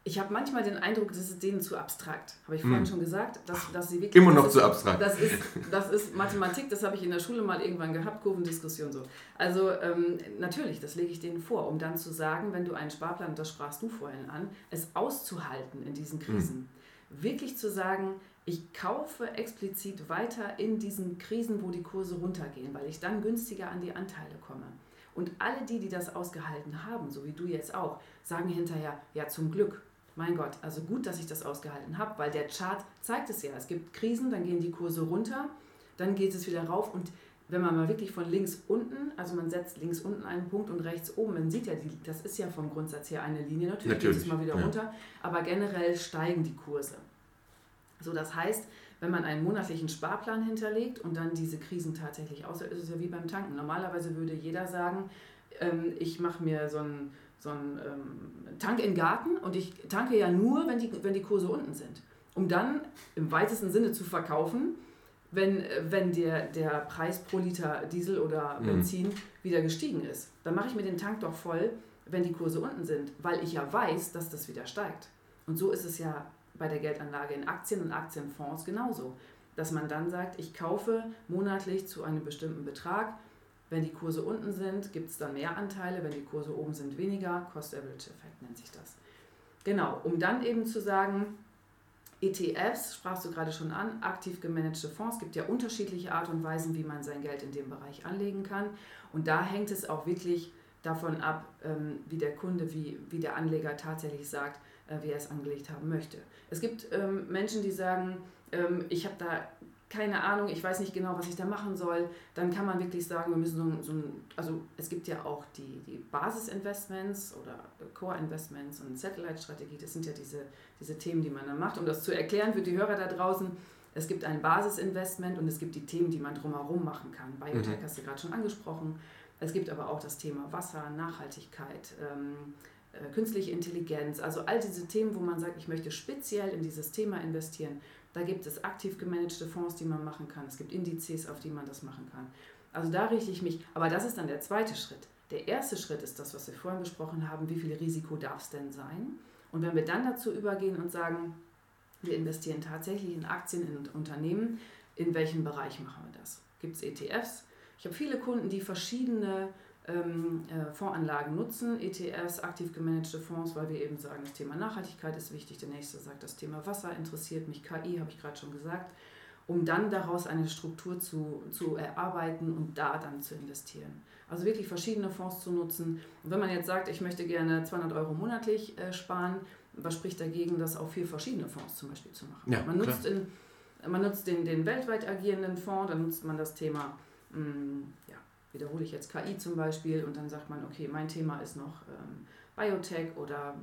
Ich habe manchmal den Eindruck, das ist denen zu abstrakt. Habe ich vorhin hm. schon gesagt, dass, dass sie wirklich. Immer noch zu abstrakt. Das ist, das ist Mathematik, das habe ich in der Schule mal irgendwann gehabt, Kurvendiskussion so. Also ähm, natürlich, das lege ich denen vor, um dann zu sagen, wenn du einen Sparplan, das sprachst du vorhin an, es auszuhalten in diesen Krisen. Hm. Wirklich zu sagen, ich kaufe explizit weiter in diesen Krisen, wo die Kurse runtergehen, weil ich dann günstiger an die Anteile komme. Und alle die, die das ausgehalten haben, so wie du jetzt auch, sagen hinterher, ja zum Glück, mein Gott, also gut, dass ich das ausgehalten habe, weil der Chart zeigt es ja. Es gibt Krisen, dann gehen die Kurse runter, dann geht es wieder rauf und wenn man mal wirklich von links unten, also man setzt links unten einen Punkt und rechts oben, man sieht ja, die, das ist ja vom Grundsatz her eine Linie, natürlich, natürlich geht es mal wieder ja. runter, aber generell steigen die Kurse. So, das heißt, wenn man einen monatlichen Sparplan hinterlegt und dann diese Krisen tatsächlich aus, ist es ja wie beim Tanken. Normalerweise würde jeder sagen, ähm, ich mache mir so einen so ähm, Tank in den Garten und ich tanke ja nur, wenn die, wenn die Kurse unten sind, um dann im weitesten Sinne zu verkaufen, wenn, wenn der, der Preis pro Liter Diesel oder mhm. Benzin mhm. wieder gestiegen ist. Dann mache ich mir den Tank doch voll, wenn die Kurse unten sind, weil ich ja weiß, dass das wieder steigt. Und so ist es ja bei der Geldanlage in Aktien und Aktienfonds genauso. Dass man dann sagt, ich kaufe monatlich zu einem bestimmten Betrag. Wenn die Kurse unten sind, gibt es dann mehr Anteile. Wenn die Kurse oben sind, weniger. Cost-Average-Effekt nennt sich das. Genau, um dann eben zu sagen, ETFs, sprachst du gerade schon an, aktiv gemanagte Fonds. Gibt ja unterschiedliche Art und Weisen, wie man sein Geld in dem Bereich anlegen kann. Und da hängt es auch wirklich davon ab, ähm, wie der Kunde, wie, wie der Anleger tatsächlich sagt, wie er es angelegt haben möchte. Es gibt ähm, Menschen, die sagen, ähm, ich habe da keine Ahnung, ich weiß nicht genau, was ich da machen soll, dann kann man wirklich sagen, wir müssen so, so ein, also es gibt ja auch die, die Basisinvestments oder Core-Investments und Satellite-Strategie, das sind ja diese, diese Themen, die man dann macht. Um das zu erklären für die Hörer da draußen, es gibt ein Basisinvestment und es gibt die Themen, die man drumherum machen kann. Biotech mhm. hast du gerade schon angesprochen. Es gibt aber auch das Thema Wasser, Nachhaltigkeit, ähm, äh, künstliche Intelligenz, also all diese Themen, wo man sagt, ich möchte speziell in dieses Thema investieren. Da gibt es aktiv gemanagte Fonds, die man machen kann. Es gibt Indizes, auf die man das machen kann. Also da richte ich mich, aber das ist dann der zweite Schritt. Der erste Schritt ist das, was wir vorhin besprochen haben, wie viel Risiko darf es denn sein? Und wenn wir dann dazu übergehen und sagen, wir investieren tatsächlich in Aktien, in Unternehmen, in welchem Bereich machen wir das? Gibt es ETFs? Ich habe viele Kunden, die verschiedene ähm, äh, Fondsanlagen nutzen, ETFs, aktiv gemanagte Fonds, weil wir eben sagen, das Thema Nachhaltigkeit ist wichtig. Der nächste sagt, das Thema Wasser interessiert mich, KI habe ich gerade schon gesagt, um dann daraus eine Struktur zu, zu erarbeiten und da dann zu investieren. Also wirklich verschiedene Fonds zu nutzen. Und wenn man jetzt sagt, ich möchte gerne 200 Euro monatlich äh, sparen, was spricht dagegen, das auf vier verschiedene Fonds zum Beispiel zu machen? Ja, man, nutzt in, man nutzt den, den weltweit agierenden Fonds, dann nutzt man das Thema mm, wiederhole ich jetzt KI zum Beispiel und dann sagt man, okay, mein Thema ist noch ähm, Biotech oder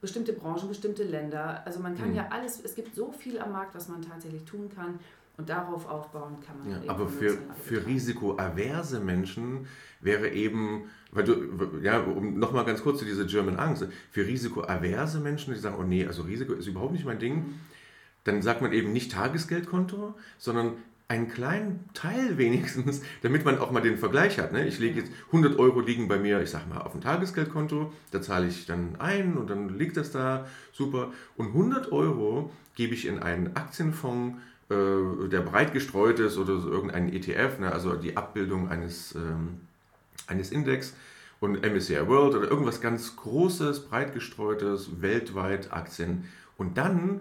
bestimmte Branchen, bestimmte Länder. Also man kann mhm. ja alles, es gibt so viel am Markt, was man tatsächlich tun kann. Und darauf aufbauen kann man. Ja, aber für, für risikoaverse Menschen wäre eben, weil du, ja, um nochmal ganz kurz zu dieser German Angst, für risikoaverse Menschen, die sagen, oh nee, also Risiko ist überhaupt nicht mein Ding, mhm. dann sagt man eben nicht Tagesgeldkonto, sondern einen kleinen Teil wenigstens, damit man auch mal den Vergleich hat. Ne? Ich lege jetzt 100 Euro liegen bei mir, ich sag mal, auf dem Tagesgeldkonto, da zahle ich dann ein und dann liegt das da, super. Und 100 Euro gebe ich in einen Aktienfonds, äh, der breit gestreut ist oder so irgendeinen ETF, ne? also die Abbildung eines, ähm, eines Index und MSCI World oder irgendwas ganz Großes, breit gestreutes, weltweit Aktien. Und dann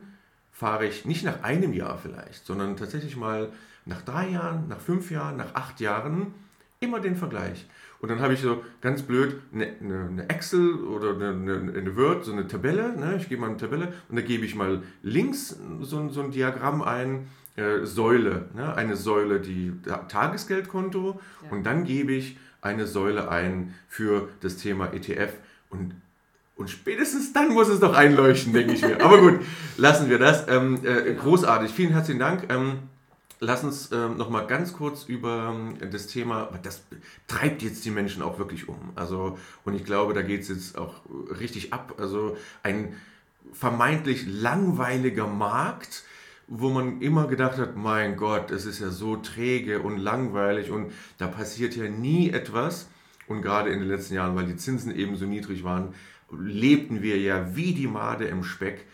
fahre ich nicht nach einem Jahr vielleicht, sondern tatsächlich mal nach drei Jahren, nach fünf Jahren, nach acht Jahren immer den Vergleich. Und dann habe ich so ganz blöd eine, eine Excel oder eine, eine, Word, so eine Tabelle. Ne? Ich gebe mal eine Tabelle und da gebe ich mal links so, so ein Diagramm ein, äh, Säule. Ne? Eine Säule, die Tagesgeldkonto. Ja. Und dann gebe ich eine Säule ein für das Thema ETF. Und und spätestens dann muss es doch einleuchten, denke ich mir. Aber gut, lassen wir das. Ähm, äh, großartig. Vielen herzlichen Dank. Ähm, lass uns äh, noch mal ganz kurz über äh, das Thema, das treibt jetzt die Menschen auch wirklich um. Also, und ich glaube, da geht es jetzt auch richtig ab. Also ein vermeintlich langweiliger Markt, wo man immer gedacht hat, mein Gott, es ist ja so träge und langweilig und da passiert ja nie etwas. Und gerade in den letzten Jahren, weil die Zinsen eben so niedrig waren, lebten wir ja wie die Made im Speck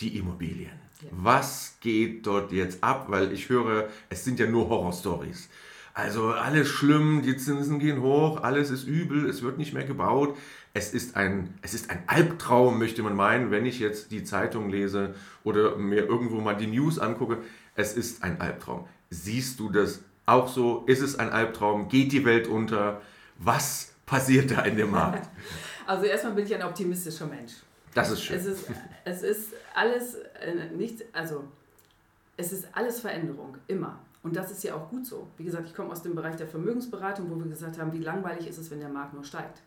die Immobilien. Was geht dort jetzt ab? Weil ich höre, es sind ja nur Horrorstories. Also alles schlimm, die Zinsen gehen hoch, alles ist übel, es wird nicht mehr gebaut. Es ist ein, es ist ein Albtraum, möchte man meinen, wenn ich jetzt die Zeitung lese oder mir irgendwo mal die News angucke. Es ist ein Albtraum. Siehst du das auch so? Ist es ein Albtraum? Geht die Welt unter? Was passiert da in dem Markt? Also erstmal bin ich ein optimistischer Mensch. Das ist schön. Es ist, es ist alles äh, nichts, also es ist alles Veränderung, immer. Und das ist ja auch gut so. Wie gesagt, ich komme aus dem Bereich der Vermögensberatung, wo wir gesagt haben, wie langweilig ist es, wenn der Markt nur steigt.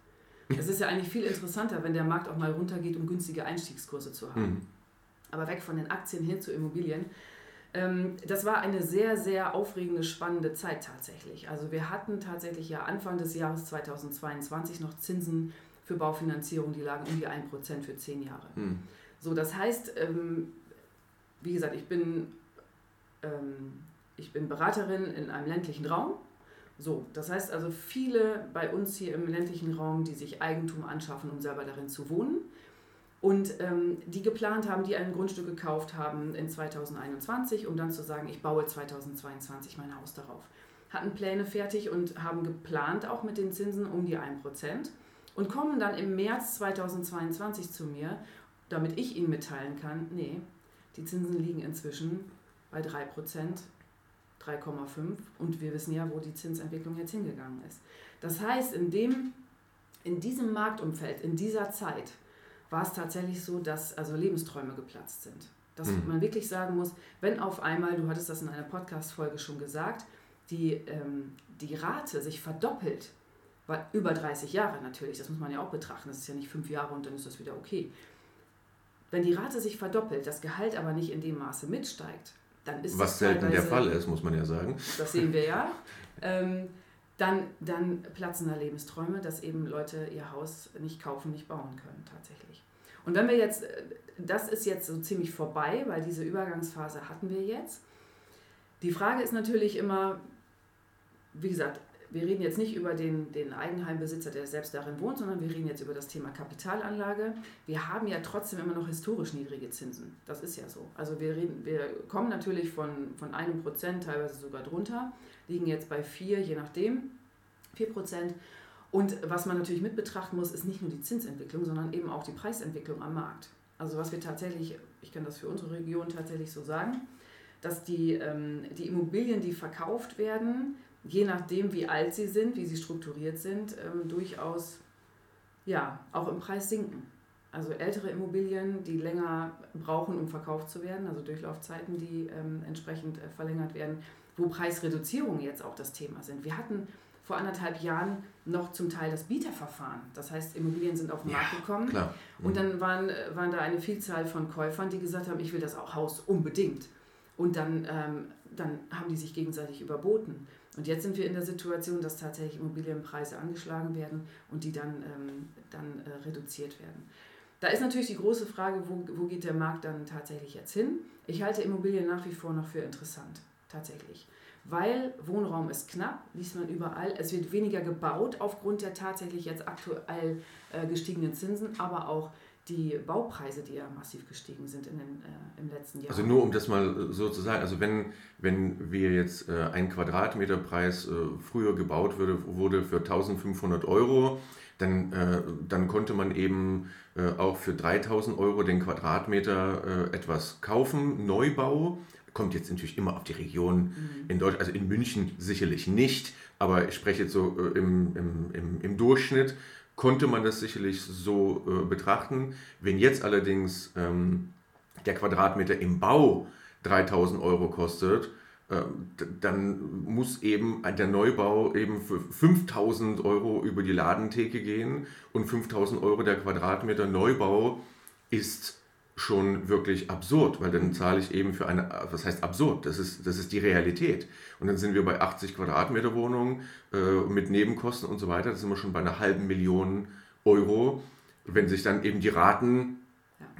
Es ist ja eigentlich viel interessanter, wenn der Markt auch mal runtergeht, um günstige Einstiegskurse zu haben. Mhm. Aber weg von den Aktien hin zu Immobilien. Ähm, das war eine sehr, sehr aufregende, spannende Zeit tatsächlich. Also wir hatten tatsächlich ja Anfang des Jahres 2022 noch Zinsen für Baufinanzierung, die lagen um die 1% für 10 Jahre. Mhm. So, das heißt, ähm, wie gesagt, ich bin, ähm, ich bin Beraterin in einem ländlichen Raum. So, das heißt also viele bei uns hier im ländlichen Raum, die sich Eigentum anschaffen, um selber darin zu wohnen. Und ähm, die geplant haben, die ein Grundstück gekauft haben in 2021, um dann zu sagen, ich baue 2022 mein Haus darauf. Hatten Pläne fertig und haben geplant auch mit den Zinsen um die 1% und kommen dann im März 2022 zu mir, damit ich ihnen mitteilen kann, nee, die Zinsen liegen inzwischen bei 3%, 3,5 und wir wissen ja, wo die Zinsentwicklung jetzt hingegangen ist. Das heißt, in, dem, in diesem Marktumfeld, in dieser Zeit, war es tatsächlich so, dass also Lebensträume geplatzt sind. Dass mhm. man wirklich sagen muss, wenn auf einmal, du hattest das in einer Podcast-Folge schon gesagt, die, ähm, die Rate sich verdoppelt war über 30 Jahre natürlich, das muss man ja auch betrachten. Das ist ja nicht fünf Jahre und dann ist das wieder okay. Wenn die Rate sich verdoppelt, das Gehalt aber nicht in dem Maße mitsteigt, dann ist Was selten der Fall ist, muss man ja sagen. Das sehen wir ja. Ähm, dann, dann platzen da Lebensträume, dass eben Leute ihr Haus nicht kaufen, nicht bauen können tatsächlich. Und wenn wir jetzt, äh, das ist jetzt so ziemlich vorbei, weil diese Übergangsphase hatten wir jetzt. Die Frage ist natürlich immer, wie gesagt, wir reden jetzt nicht über den, den Eigenheimbesitzer, der selbst darin wohnt, sondern wir reden jetzt über das Thema Kapitalanlage. Wir haben ja trotzdem immer noch historisch niedrige Zinsen. Das ist ja so. Also wir, reden, wir kommen natürlich von, von einem Prozent, teilweise sogar drunter, liegen jetzt bei vier, je nachdem, vier Prozent. Und was man natürlich mit betrachten muss, ist nicht nur die Zinsentwicklung, sondern eben auch die Preisentwicklung am Markt. Also was wir tatsächlich, ich kann das für unsere Region tatsächlich so sagen, dass die, ähm, die Immobilien, die verkauft werden, je nachdem, wie alt sie sind, wie sie strukturiert sind, ähm, durchaus ja, auch im Preis sinken. Also ältere Immobilien, die länger brauchen, um verkauft zu werden, also Durchlaufzeiten, die ähm, entsprechend äh, verlängert werden, wo Preisreduzierungen jetzt auch das Thema sind. Wir hatten vor anderthalb Jahren noch zum Teil das Bieterverfahren. Das heißt, Immobilien sind auf den ja, Markt gekommen klar. Mhm. und dann waren, waren da eine Vielzahl von Käufern, die gesagt haben, ich will das auch Haus unbedingt. Und dann, ähm, dann haben die sich gegenseitig überboten. Und jetzt sind wir in der Situation, dass tatsächlich Immobilienpreise angeschlagen werden und die dann, ähm, dann äh, reduziert werden. Da ist natürlich die große Frage, wo, wo geht der Markt dann tatsächlich jetzt hin? Ich halte Immobilien nach wie vor noch für interessant, tatsächlich. Weil Wohnraum ist knapp, liest man überall. Es wird weniger gebaut aufgrund der tatsächlich jetzt aktuell äh, gestiegenen Zinsen, aber auch die Baupreise, die ja massiv gestiegen sind in den, äh, im letzten Jahr. Also nur um das mal so zu sagen, also wenn, wenn wir jetzt äh, ein Quadratmeterpreis äh, früher gebaut würde, wurde für 1500 Euro, dann, äh, dann konnte man eben äh, auch für 3000 Euro den Quadratmeter äh, etwas kaufen, Neubau. Kommt jetzt natürlich immer auf die Region mhm. in Deutschland, also in München sicherlich nicht, aber ich spreche jetzt so im, im, im, im Durchschnitt konnte man das sicherlich so äh, betrachten. Wenn jetzt allerdings ähm, der Quadratmeter im Bau 3000 Euro kostet, äh, dann muss eben der Neubau eben für 5000 Euro über die Ladentheke gehen und 5000 Euro der Quadratmeter Neubau ist schon wirklich absurd, weil dann zahle ich eben für eine, was heißt absurd? Das ist, das ist die Realität. Und dann sind wir bei 80 Quadratmeter Wohnungen äh, mit Nebenkosten und so weiter, da sind wir schon bei einer halben Million Euro. Wenn sich dann eben die Raten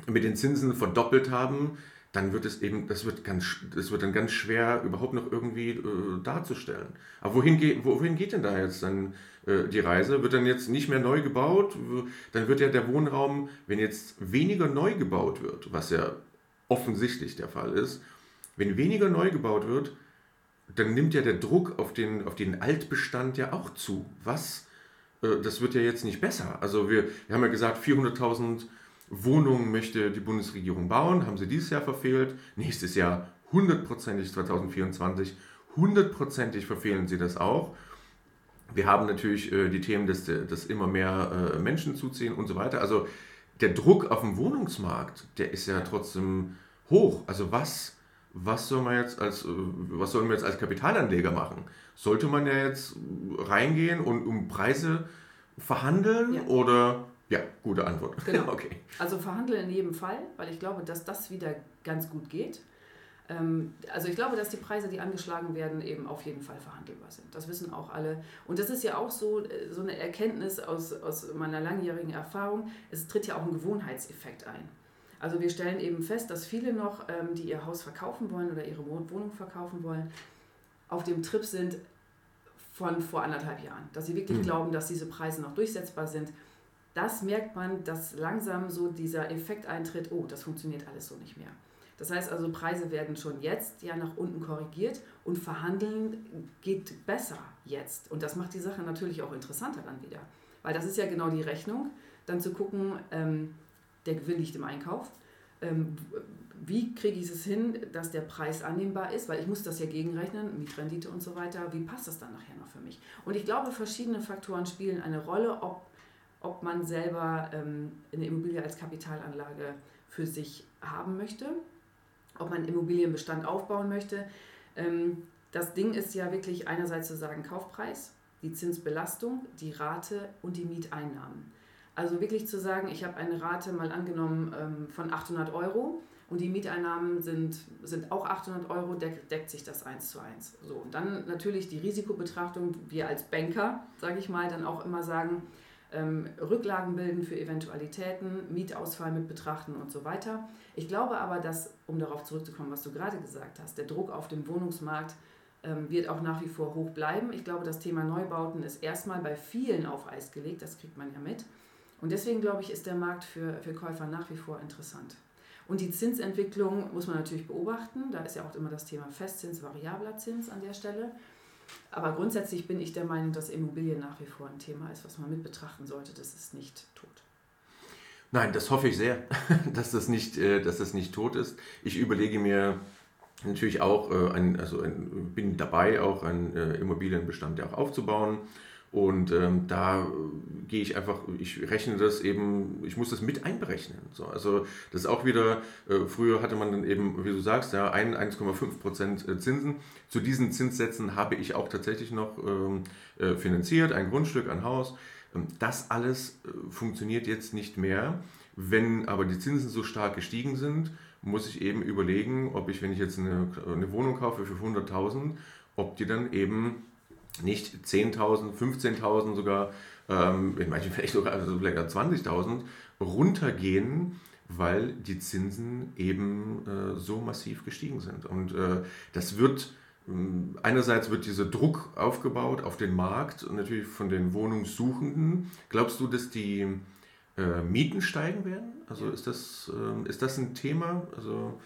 mit den Zinsen verdoppelt haben, dann wird es eben, das wird, ganz, das wird dann ganz schwer überhaupt noch irgendwie äh, darzustellen. Aber wohin, geht, wohin geht denn da jetzt dann äh, die Reise? Wird dann jetzt nicht mehr neu gebaut? Dann wird ja der Wohnraum, wenn jetzt weniger neu gebaut wird, was ja offensichtlich der Fall ist, wenn weniger neu gebaut wird, dann nimmt ja der Druck auf den, auf den Altbestand ja auch zu. Was? Äh, das wird ja jetzt nicht besser. Also wir, wir haben ja gesagt, 400.000 Wohnungen möchte die Bundesregierung bauen, haben sie dieses Jahr verfehlt. Nächstes Jahr hundertprozentig 2024, hundertprozentig verfehlen sie das auch. Wir haben natürlich äh, die Themen, dass, dass immer mehr äh, Menschen zuziehen und so weiter. Also der Druck auf dem Wohnungsmarkt, der ist ja trotzdem hoch. Also was, was soll man jetzt als, äh, was sollen wir jetzt als Kapitalanleger machen? Sollte man ja jetzt reingehen und um Preise verhandeln ja. oder ja, gute Antwort. Genau. okay. Also verhandeln in jedem Fall, weil ich glaube, dass das wieder ganz gut geht. Ähm, also ich glaube, dass die Preise, die angeschlagen werden, eben auf jeden Fall verhandelbar sind. Das wissen auch alle. Und das ist ja auch so, äh, so eine Erkenntnis aus, aus meiner langjährigen Erfahrung. Es tritt ja auch ein Gewohnheitseffekt ein. Also wir stellen eben fest, dass viele noch, ähm, die ihr Haus verkaufen wollen oder ihre Wohnung verkaufen wollen, auf dem Trip sind von vor anderthalb Jahren. Dass sie wirklich mhm. glauben, dass diese Preise noch durchsetzbar sind das merkt man, dass langsam so dieser Effekt eintritt, oh, das funktioniert alles so nicht mehr. Das heißt also, Preise werden schon jetzt ja nach unten korrigiert und verhandeln geht besser jetzt. Und das macht die Sache natürlich auch interessanter dann wieder. Weil das ist ja genau die Rechnung, dann zu gucken, ähm, der Gewinn liegt im Einkauf. Ähm, wie kriege ich es hin, dass der Preis annehmbar ist? Weil ich muss das ja gegenrechnen, Mietrendite und so weiter. Wie passt das dann nachher noch für mich? Und ich glaube, verschiedene Faktoren spielen eine Rolle, ob ob man selber ähm, eine Immobilie als Kapitalanlage für sich haben möchte, ob man Immobilienbestand aufbauen möchte. Ähm, das Ding ist ja wirklich einerseits zu sagen Kaufpreis, die Zinsbelastung, die Rate und die Mieteinnahmen. Also wirklich zu sagen, ich habe eine Rate mal angenommen ähm, von 800 Euro und die Mieteinnahmen sind, sind auch 800 Euro, deckt, deckt sich das eins zu eins. So, und dann natürlich die Risikobetrachtung, wir als Banker, sage ich mal, dann auch immer sagen, ähm, Rücklagen bilden für Eventualitäten, Mietausfall mit betrachten und so weiter. Ich glaube aber, dass, um darauf zurückzukommen, was du gerade gesagt hast, der Druck auf dem Wohnungsmarkt ähm, wird auch nach wie vor hoch bleiben. Ich glaube, das Thema Neubauten ist erstmal bei vielen auf Eis gelegt, das kriegt man ja mit. Und deswegen glaube ich, ist der Markt für, für Käufer nach wie vor interessant. Und die Zinsentwicklung muss man natürlich beobachten. Da ist ja auch immer das Thema Festzins, variabler Zins an der Stelle. Aber grundsätzlich bin ich der Meinung, dass Immobilien nach wie vor ein Thema ist, was man mit betrachten sollte. Das ist nicht tot. Nein, das hoffe ich sehr, dass das nicht, äh, dass das nicht tot ist. Ich überlege mir natürlich auch, äh, ein, also ein, bin dabei, auch einen äh, Immobilienbestand auch aufzubauen. Und ähm, da gehe ich einfach, ich rechne das eben, ich muss das mit einberechnen. So, also das ist auch wieder, äh, früher hatte man dann eben, wie du sagst, ja, 1,5 Prozent äh, Zinsen. Zu diesen Zinssätzen habe ich auch tatsächlich noch ähm, äh, finanziert, ein Grundstück, ein Haus. Ähm, das alles äh, funktioniert jetzt nicht mehr. Wenn aber die Zinsen so stark gestiegen sind, muss ich eben überlegen, ob ich, wenn ich jetzt eine, eine Wohnung kaufe für 100.000, ob die dann eben nicht 10.000, 15.000 sogar, ähm, in manchen vielleicht sogar also vielleicht 20.000 runtergehen, weil die Zinsen eben äh, so massiv gestiegen sind. Und äh, das wird, äh, einerseits wird dieser Druck aufgebaut auf den Markt und natürlich von den Wohnungssuchenden. Glaubst du, dass die äh, Mieten steigen werden? Also ist, das, ähm, ist das ein Thema? Also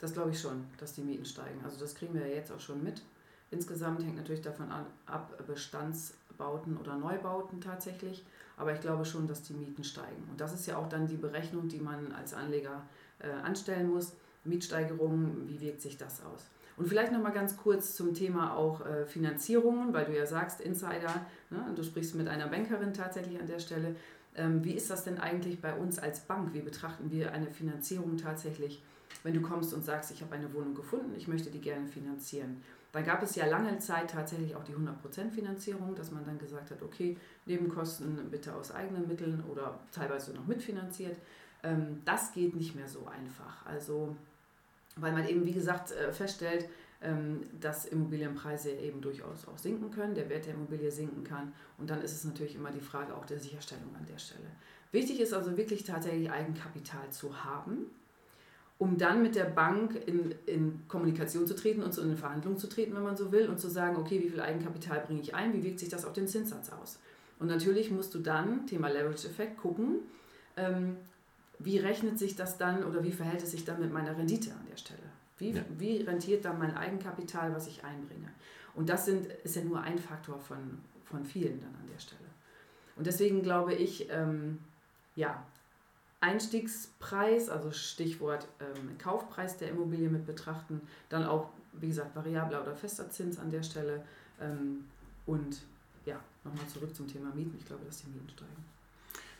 das glaube ich schon, dass die Mieten steigen. Also das kriegen wir ja jetzt auch schon mit. Insgesamt hängt natürlich davon ab, Bestandsbauten oder Neubauten tatsächlich. Aber ich glaube schon, dass die Mieten steigen. Und das ist ja auch dann die Berechnung, die man als Anleger äh, anstellen muss. Mietsteigerungen, wie wirkt sich das aus? Und vielleicht noch mal ganz kurz zum Thema auch äh, Finanzierungen, weil du ja sagst, Insider, ne, du sprichst mit einer Bankerin tatsächlich an der Stelle. Ähm, wie ist das denn eigentlich bei uns als Bank? Wie betrachten wir eine Finanzierung tatsächlich, wenn du kommst und sagst, ich habe eine Wohnung gefunden, ich möchte die gerne finanzieren? Dann gab es ja lange Zeit tatsächlich auch die 100% Finanzierung, dass man dann gesagt hat, okay, Nebenkosten bitte aus eigenen Mitteln oder teilweise noch mitfinanziert. Ähm, das geht nicht mehr so einfach. Also, weil man eben, wie gesagt, äh, feststellt, ähm, dass Immobilienpreise eben durchaus auch sinken können, der Wert der Immobilie sinken kann. Und dann ist es natürlich immer die Frage auch der Sicherstellung an der Stelle. Wichtig ist also wirklich tatsächlich Eigenkapital zu haben um dann mit der Bank in, in Kommunikation zu treten und so in Verhandlungen zu treten, wenn man so will, und zu sagen, okay, wie viel Eigenkapital bringe ich ein, wie wirkt sich das auf den Zinssatz aus? Und natürlich musst du dann, Thema Leverage-Effekt, gucken, ähm, wie rechnet sich das dann oder wie verhält es sich dann mit meiner Rendite an der Stelle? Wie, ja. wie rentiert dann mein Eigenkapital, was ich einbringe? Und das sind, ist ja nur ein Faktor von, von vielen dann an der Stelle. Und deswegen glaube ich, ähm, ja, Einstiegspreis, also Stichwort ähm, Kaufpreis der Immobilie mit betrachten, dann auch, wie gesagt, variabler oder fester Zins an der Stelle ähm, und ja, nochmal zurück zum Thema Mieten. Ich glaube, dass die Mieten steigen.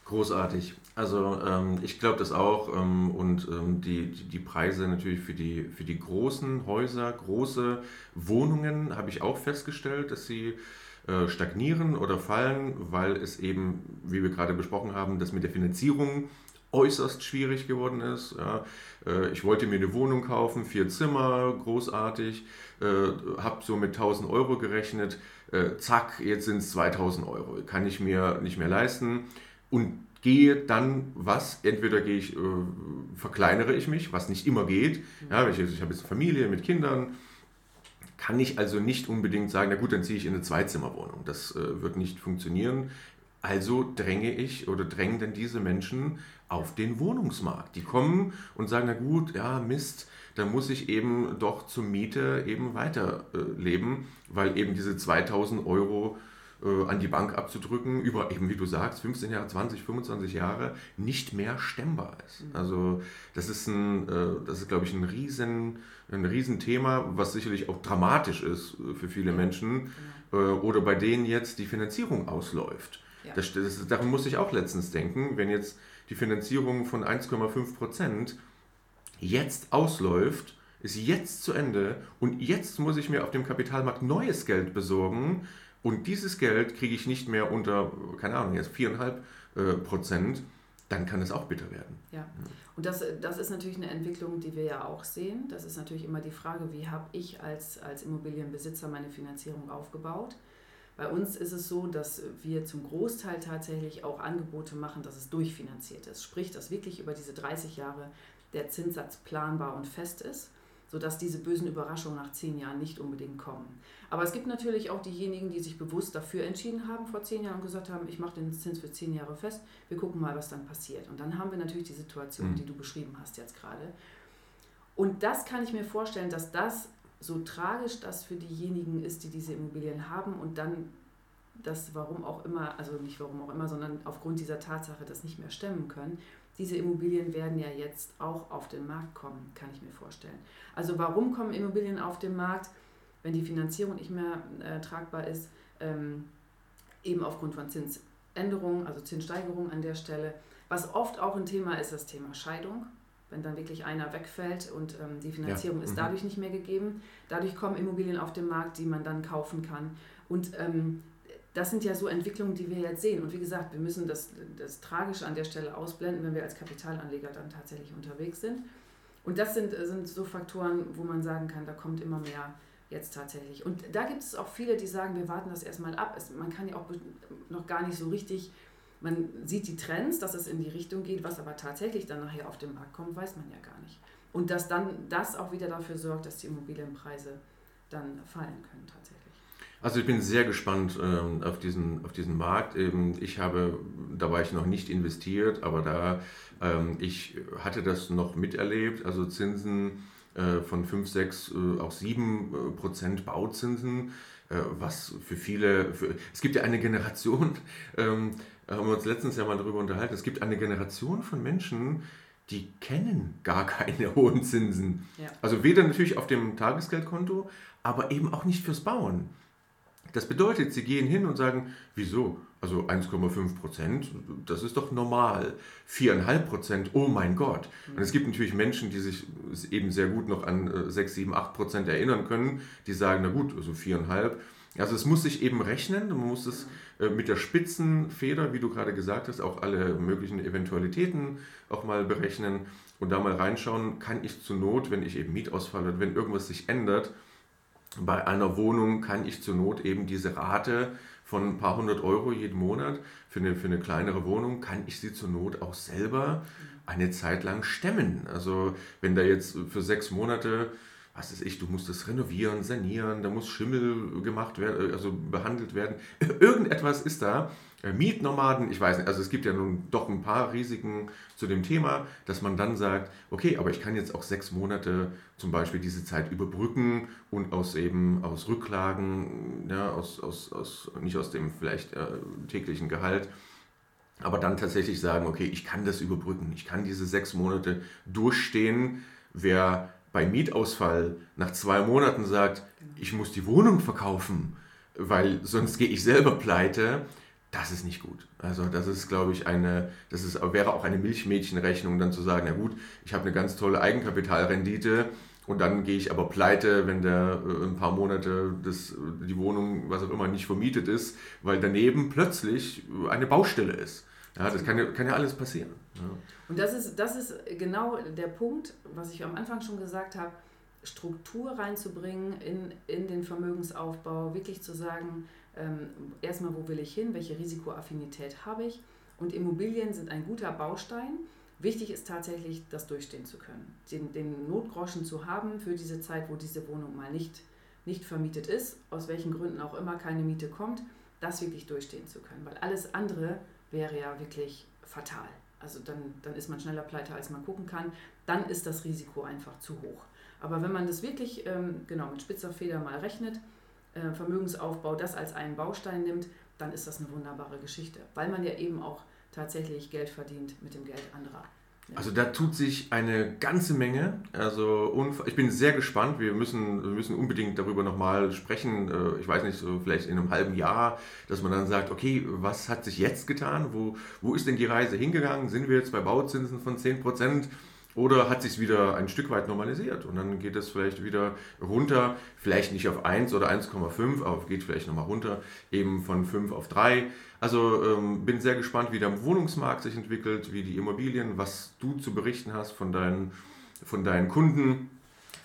Großartig. Also ähm, ich glaube das auch ähm, und ähm, die, die, Preise natürlich für die, für die großen Häuser, große Wohnungen habe ich auch festgestellt, dass sie äh, stagnieren oder fallen, weil es eben, wie wir gerade besprochen haben, das mit der Finanzierung äußerst schwierig geworden ist. Ja. Äh, ich wollte mir eine Wohnung kaufen, vier Zimmer, großartig, äh, habe so mit 1000 Euro gerechnet, äh, zack, jetzt sind es 2000 Euro, kann ich mir nicht mehr leisten und gehe dann was, entweder gehe ich, verkleinere ich mich, was nicht immer geht, ja, ich, ich habe jetzt Familie mit Kindern, kann ich also nicht unbedingt sagen, na gut, dann ziehe ich in eine Zweizimmerwohnung. Das wird nicht funktionieren. Also dränge ich oder drängen denn diese Menschen auf den Wohnungsmarkt. Die kommen und sagen, na gut, ja, Mist, da muss ich eben doch zur Miete eben weiterleben, äh, weil eben diese 2000 Euro äh, an die Bank abzudrücken, über eben wie du sagst, 15 Jahre, 20, 25 Jahre, nicht mehr stemmbar ist. Mhm. Also das ist ein, äh, das ist, glaube ich, ein riesen, ein Riesenthema, was sicherlich auch dramatisch ist äh, für viele Menschen genau. äh, oder bei denen jetzt die Finanzierung ausläuft. Ja. Das, das, daran muss ich auch letztens denken, wenn jetzt die Finanzierung von 1,5 Prozent jetzt ausläuft, ist jetzt zu Ende und jetzt muss ich mir auf dem Kapitalmarkt neues Geld besorgen und dieses Geld kriege ich nicht mehr unter, keine Ahnung, jetzt 4,5 äh, Prozent, dann kann es auch bitter werden. Ja, und das, das ist natürlich eine Entwicklung, die wir ja auch sehen. Das ist natürlich immer die Frage, wie habe ich als, als Immobilienbesitzer meine Finanzierung aufgebaut? Bei uns ist es so, dass wir zum Großteil tatsächlich auch Angebote machen, dass es durchfinanziert ist. Sprich, dass wirklich über diese 30 Jahre der Zinssatz planbar und fest ist, sodass diese bösen Überraschungen nach zehn Jahren nicht unbedingt kommen. Aber es gibt natürlich auch diejenigen, die sich bewusst dafür entschieden haben vor zehn Jahren und gesagt haben, ich mache den Zins für zehn Jahre fest, wir gucken mal, was dann passiert. Und dann haben wir natürlich die Situation, mhm. die du beschrieben hast jetzt gerade. Und das kann ich mir vorstellen, dass das so tragisch das für diejenigen ist, die diese Immobilien haben und dann das, warum auch immer, also nicht warum auch immer, sondern aufgrund dieser Tatsache das nicht mehr stemmen können. Diese Immobilien werden ja jetzt auch auf den Markt kommen, kann ich mir vorstellen. Also warum kommen Immobilien auf den Markt, wenn die Finanzierung nicht mehr äh, tragbar ist? Ähm, eben aufgrund von Zinsänderungen, also Zinssteigerungen an der Stelle. Was oft auch ein Thema ist, das Thema Scheidung wenn dann wirklich einer wegfällt und ähm, die Finanzierung ja. ist mhm. dadurch nicht mehr gegeben. Dadurch kommen Immobilien auf den Markt, die man dann kaufen kann. Und ähm, das sind ja so Entwicklungen, die wir jetzt sehen. Und wie gesagt, wir müssen das, das Tragische an der Stelle ausblenden, wenn wir als Kapitalanleger dann tatsächlich unterwegs sind. Und das sind, sind so Faktoren, wo man sagen kann, da kommt immer mehr jetzt tatsächlich. Und da gibt es auch viele, die sagen, wir warten das erstmal ab. Es, man kann ja auch noch gar nicht so richtig man sieht die Trends, dass es in die Richtung geht, was aber tatsächlich dann nachher auf den Markt kommt, weiß man ja gar nicht. Und dass dann das auch wieder dafür sorgt, dass die Immobilienpreise dann fallen können tatsächlich. Also ich bin sehr gespannt ähm, auf, diesen, auf diesen Markt. Ähm, ich habe, da war ich noch nicht investiert, aber da, ähm, ich hatte das noch miterlebt, also Zinsen äh, von 5, 6, äh, auch 7 äh, Prozent Bauzinsen, äh, was für viele, für, es gibt ja eine Generation, ähm, haben wir uns letztens ja mal darüber unterhalten, es gibt eine Generation von Menschen, die kennen gar keine hohen Zinsen. Ja. Also weder natürlich auf dem Tagesgeldkonto, aber eben auch nicht fürs Bauen. Das bedeutet, sie gehen hin und sagen, wieso? Also 1,5 Prozent, das ist doch normal. 4,5 Prozent, oh mein Gott. Mhm. Und es gibt natürlich Menschen, die sich eben sehr gut noch an 6, 7, 8 Prozent erinnern können, die sagen, na gut, also 4,5. Also es muss sich eben rechnen, man muss es äh, mit der Spitzenfeder, wie du gerade gesagt hast, auch alle möglichen Eventualitäten auch mal berechnen und da mal reinschauen, kann ich zur Not, wenn ich eben Mietausfall oder wenn irgendwas sich ändert, bei einer Wohnung kann ich zur Not eben diese Rate von ein paar hundert Euro jeden Monat für eine, für eine kleinere Wohnung, kann ich sie zur Not auch selber eine Zeit lang stemmen. Also wenn da jetzt für sechs Monate was ist ich, du musst es renovieren, sanieren, da muss Schimmel gemacht werden, also behandelt werden. Irgendetwas ist da. Äh, Mietnomaden, ich weiß nicht, also es gibt ja nun doch ein paar Risiken zu dem Thema, dass man dann sagt, okay, aber ich kann jetzt auch sechs Monate zum Beispiel diese Zeit überbrücken und aus eben aus Rücklagen, ja, aus, aus, aus, nicht aus dem vielleicht äh, täglichen Gehalt, aber dann tatsächlich sagen, okay, ich kann das überbrücken, ich kann diese sechs Monate durchstehen. Wer bei Mietausfall nach zwei Monaten sagt, ich muss die Wohnung verkaufen, weil sonst gehe ich selber pleite, das ist nicht gut. Also das ist, glaube ich, eine, das ist, wäre auch eine Milchmädchenrechnung, dann zu sagen, na gut, ich habe eine ganz tolle Eigenkapitalrendite und dann gehe ich aber pleite, wenn der äh, ein paar Monate das, die Wohnung, was auch immer, nicht vermietet ist, weil daneben plötzlich eine Baustelle ist. Ja, das kann ja, kann ja alles passieren. Ja. Und das ist, das ist genau der Punkt, was ich am Anfang schon gesagt habe, Struktur reinzubringen in, in den Vermögensaufbau, wirklich zu sagen, ähm, erstmal, wo will ich hin, welche Risikoaffinität habe ich. Und Immobilien sind ein guter Baustein. Wichtig ist tatsächlich, das durchstehen zu können. Den, den Notgroschen zu haben für diese Zeit, wo diese Wohnung mal nicht, nicht vermietet ist, aus welchen Gründen auch immer keine Miete kommt, das wirklich durchstehen zu können. Weil alles andere wäre ja wirklich fatal. Also dann, dann ist man schneller pleite, als man gucken kann. Dann ist das Risiko einfach zu hoch. Aber wenn man das wirklich ähm, genau mit spitzer Feder mal rechnet, äh, Vermögensaufbau, das als einen Baustein nimmt, dann ist das eine wunderbare Geschichte, weil man ja eben auch tatsächlich Geld verdient mit dem Geld anderer. Also da tut sich eine ganze Menge. Also ich bin sehr gespannt. Wir müssen, wir müssen unbedingt darüber nochmal sprechen. Äh, ich weiß nicht, so vielleicht in einem halben Jahr, dass man dann sagt, okay, was hat sich jetzt getan? Wo, wo ist denn die Reise hingegangen? Sind wir jetzt bei Bauzinsen von 10 Prozent? Oder hat sich wieder ein Stück weit normalisiert und dann geht es vielleicht wieder runter, vielleicht nicht auf 1 oder 1,5, aber geht vielleicht nochmal runter, eben von 5 auf 3. Also ähm, bin sehr gespannt, wie der Wohnungsmarkt sich entwickelt, wie die Immobilien, was du zu berichten hast von deinen, von deinen Kunden.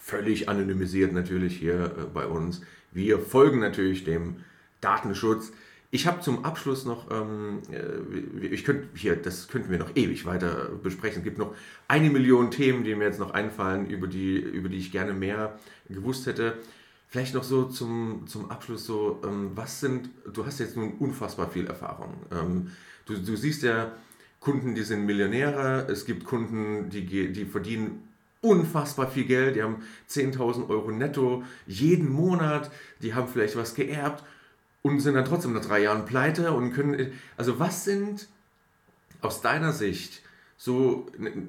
Völlig anonymisiert natürlich hier äh, bei uns. Wir folgen natürlich dem Datenschutz. Ich habe zum Abschluss noch, ähm, äh, ich könnte hier, das könnten wir noch ewig weiter besprechen. Es gibt noch eine Million Themen, die mir jetzt noch einfallen, über die, über die ich gerne mehr gewusst hätte. Vielleicht noch so zum, zum Abschluss so, ähm, was sind, du hast jetzt nun unfassbar viel Erfahrung. Ähm, du, du siehst ja Kunden, die sind Millionäre, es gibt Kunden, die, die verdienen unfassbar viel Geld, die haben 10.000 Euro netto jeden Monat, die haben vielleicht was geerbt und sind dann trotzdem nach drei Jahren pleite und können. Also, was sind aus deiner Sicht so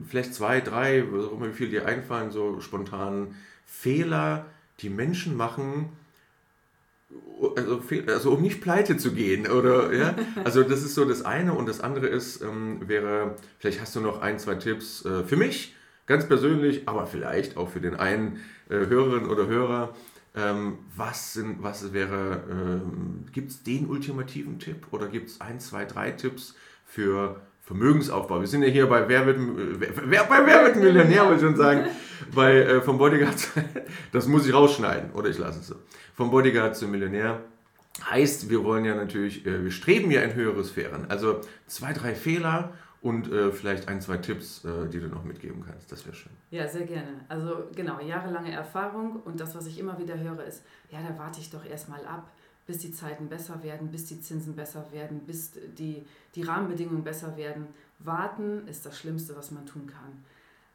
vielleicht zwei, drei, wie viel dir einfallen, so spontan Fehler, die Menschen machen, also, also um nicht pleite zu gehen oder ja, also das ist so das eine und das andere ist ähm, wäre vielleicht hast du noch ein zwei Tipps äh, für mich ganz persönlich, aber vielleicht auch für den einen äh, Hörerin oder Hörer. Ähm, was, sind, was wäre, ähm, gibt es den ultimativen Tipp oder gibt es ein, zwei, drei Tipps für Vermögensaufbau? Wir sind ja hier bei Wer wird, wer, bei Wer wird Millionär, wollte ich schon sagen, bei, äh, vom Bodyguard, das muss ich rausschneiden oder ich lasse es so. Vom Bodyguard zum Millionär heißt, wir wollen ja natürlich, äh, wir streben ja in höhere Sphären. Also zwei, drei Fehler und äh, vielleicht ein, zwei Tipps, äh, die du noch mitgeben kannst. Das wäre schön. Ja, sehr gerne. Also genau, jahrelange Erfahrung und das, was ich immer wieder höre, ist, ja, da warte ich doch erstmal ab, bis die Zeiten besser werden, bis die Zinsen besser werden, bis die, die Rahmenbedingungen besser werden. Warten ist das Schlimmste, was man tun kann.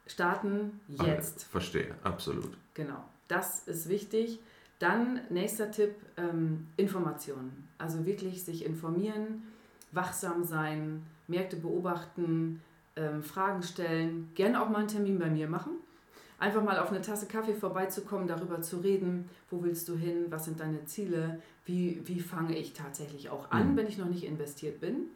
Starten jetzt. Ah, verstehe, absolut. Genau, das ist wichtig. Dann nächster Tipp, ähm, Informationen. Also wirklich sich informieren, wachsam sein, Märkte beobachten, ähm, Fragen stellen, gerne auch mal einen Termin bei mir machen. Einfach mal auf eine Tasse Kaffee vorbeizukommen, darüber zu reden, wo willst du hin, was sind deine Ziele, wie, wie fange ich tatsächlich auch an, mhm. wenn ich noch nicht investiert bin.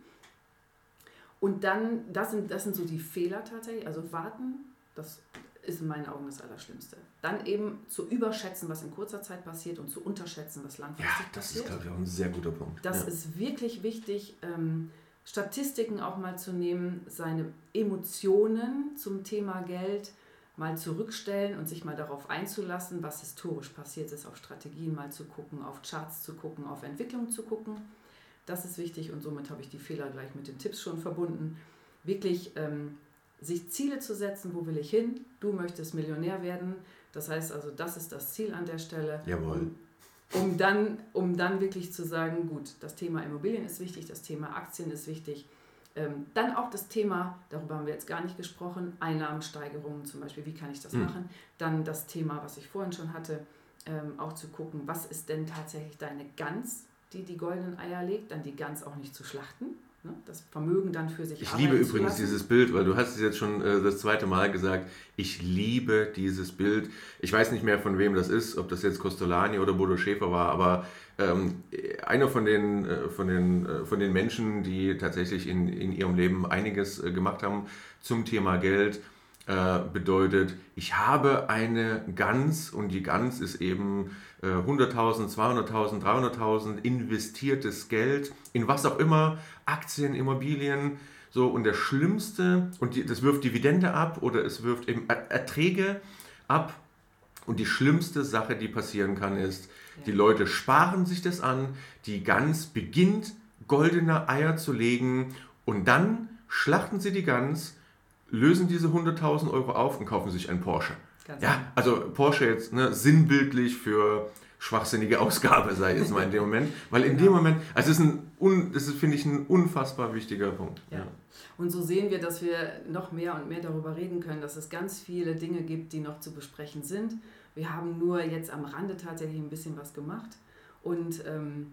Und dann, das sind, das sind so die Fehler tatsächlich, also warten, das ist in meinen Augen das Allerschlimmste. Dann eben zu überschätzen, was in kurzer Zeit passiert und zu unterschätzen, was langfristig passiert. Ja, das passiert. ist, glaube ich, auch ein sehr guter Punkt. Das ja. ist wirklich wichtig. Ähm, Statistiken auch mal zu nehmen, seine Emotionen zum Thema Geld mal zurückstellen und sich mal darauf einzulassen, was historisch passiert ist, auf Strategien mal zu gucken, auf Charts zu gucken, auf Entwicklung zu gucken. Das ist wichtig und somit habe ich die Fehler gleich mit den Tipps schon verbunden. Wirklich ähm, sich Ziele zu setzen, wo will ich hin? Du möchtest Millionär werden. Das heißt also, das ist das Ziel an der Stelle. Jawohl. Und um dann, um dann wirklich zu sagen, gut, das Thema Immobilien ist wichtig, das Thema Aktien ist wichtig. Ähm, dann auch das Thema, darüber haben wir jetzt gar nicht gesprochen, Einnahmensteigerungen zum Beispiel, wie kann ich das mhm. machen? Dann das Thema, was ich vorhin schon hatte, ähm, auch zu gucken, was ist denn tatsächlich deine Gans, die die goldenen Eier legt, dann die Gans auch nicht zu schlachten. Ne? Das Vermögen dann für sich Ich liebe übrigens dieses Bild, weil du hast es jetzt schon äh, das zweite Mal gesagt. Ich liebe dieses Bild. Ich weiß nicht mehr, von wem das ist, ob das jetzt Costolani oder Bodo Schäfer war, aber ähm, einer von den, äh, von, den, äh, von den Menschen, die tatsächlich in, in ihrem Leben einiges äh, gemacht haben zum Thema Geld, äh, bedeutet, ich habe eine Gans und die Gans ist eben 100.000, 200.000, 300.000 investiertes Geld in was auch immer, Aktien, Immobilien, so und der schlimmste, und die, das wirft Dividende ab oder es wirft eben Erträge ab und die schlimmste Sache, die passieren kann, ist, ja. die Leute sparen sich das an, die Gans beginnt goldene Eier zu legen und dann schlachten sie die Gans, lösen diese 100.000 Euro auf und kaufen sich einen Porsche. Ganz ja, genau. also Porsche jetzt ne, sinnbildlich für schwachsinnige Ausgabe, sei jetzt mal in dem Moment. Weil in genau. dem Moment, also es ist, ein, das ist, finde ich, ein unfassbar wichtiger Punkt. Ja. ja. Und so sehen wir, dass wir noch mehr und mehr darüber reden können, dass es ganz viele Dinge gibt, die noch zu besprechen sind. Wir haben nur jetzt am Rande tatsächlich ein bisschen was gemacht. Und ähm,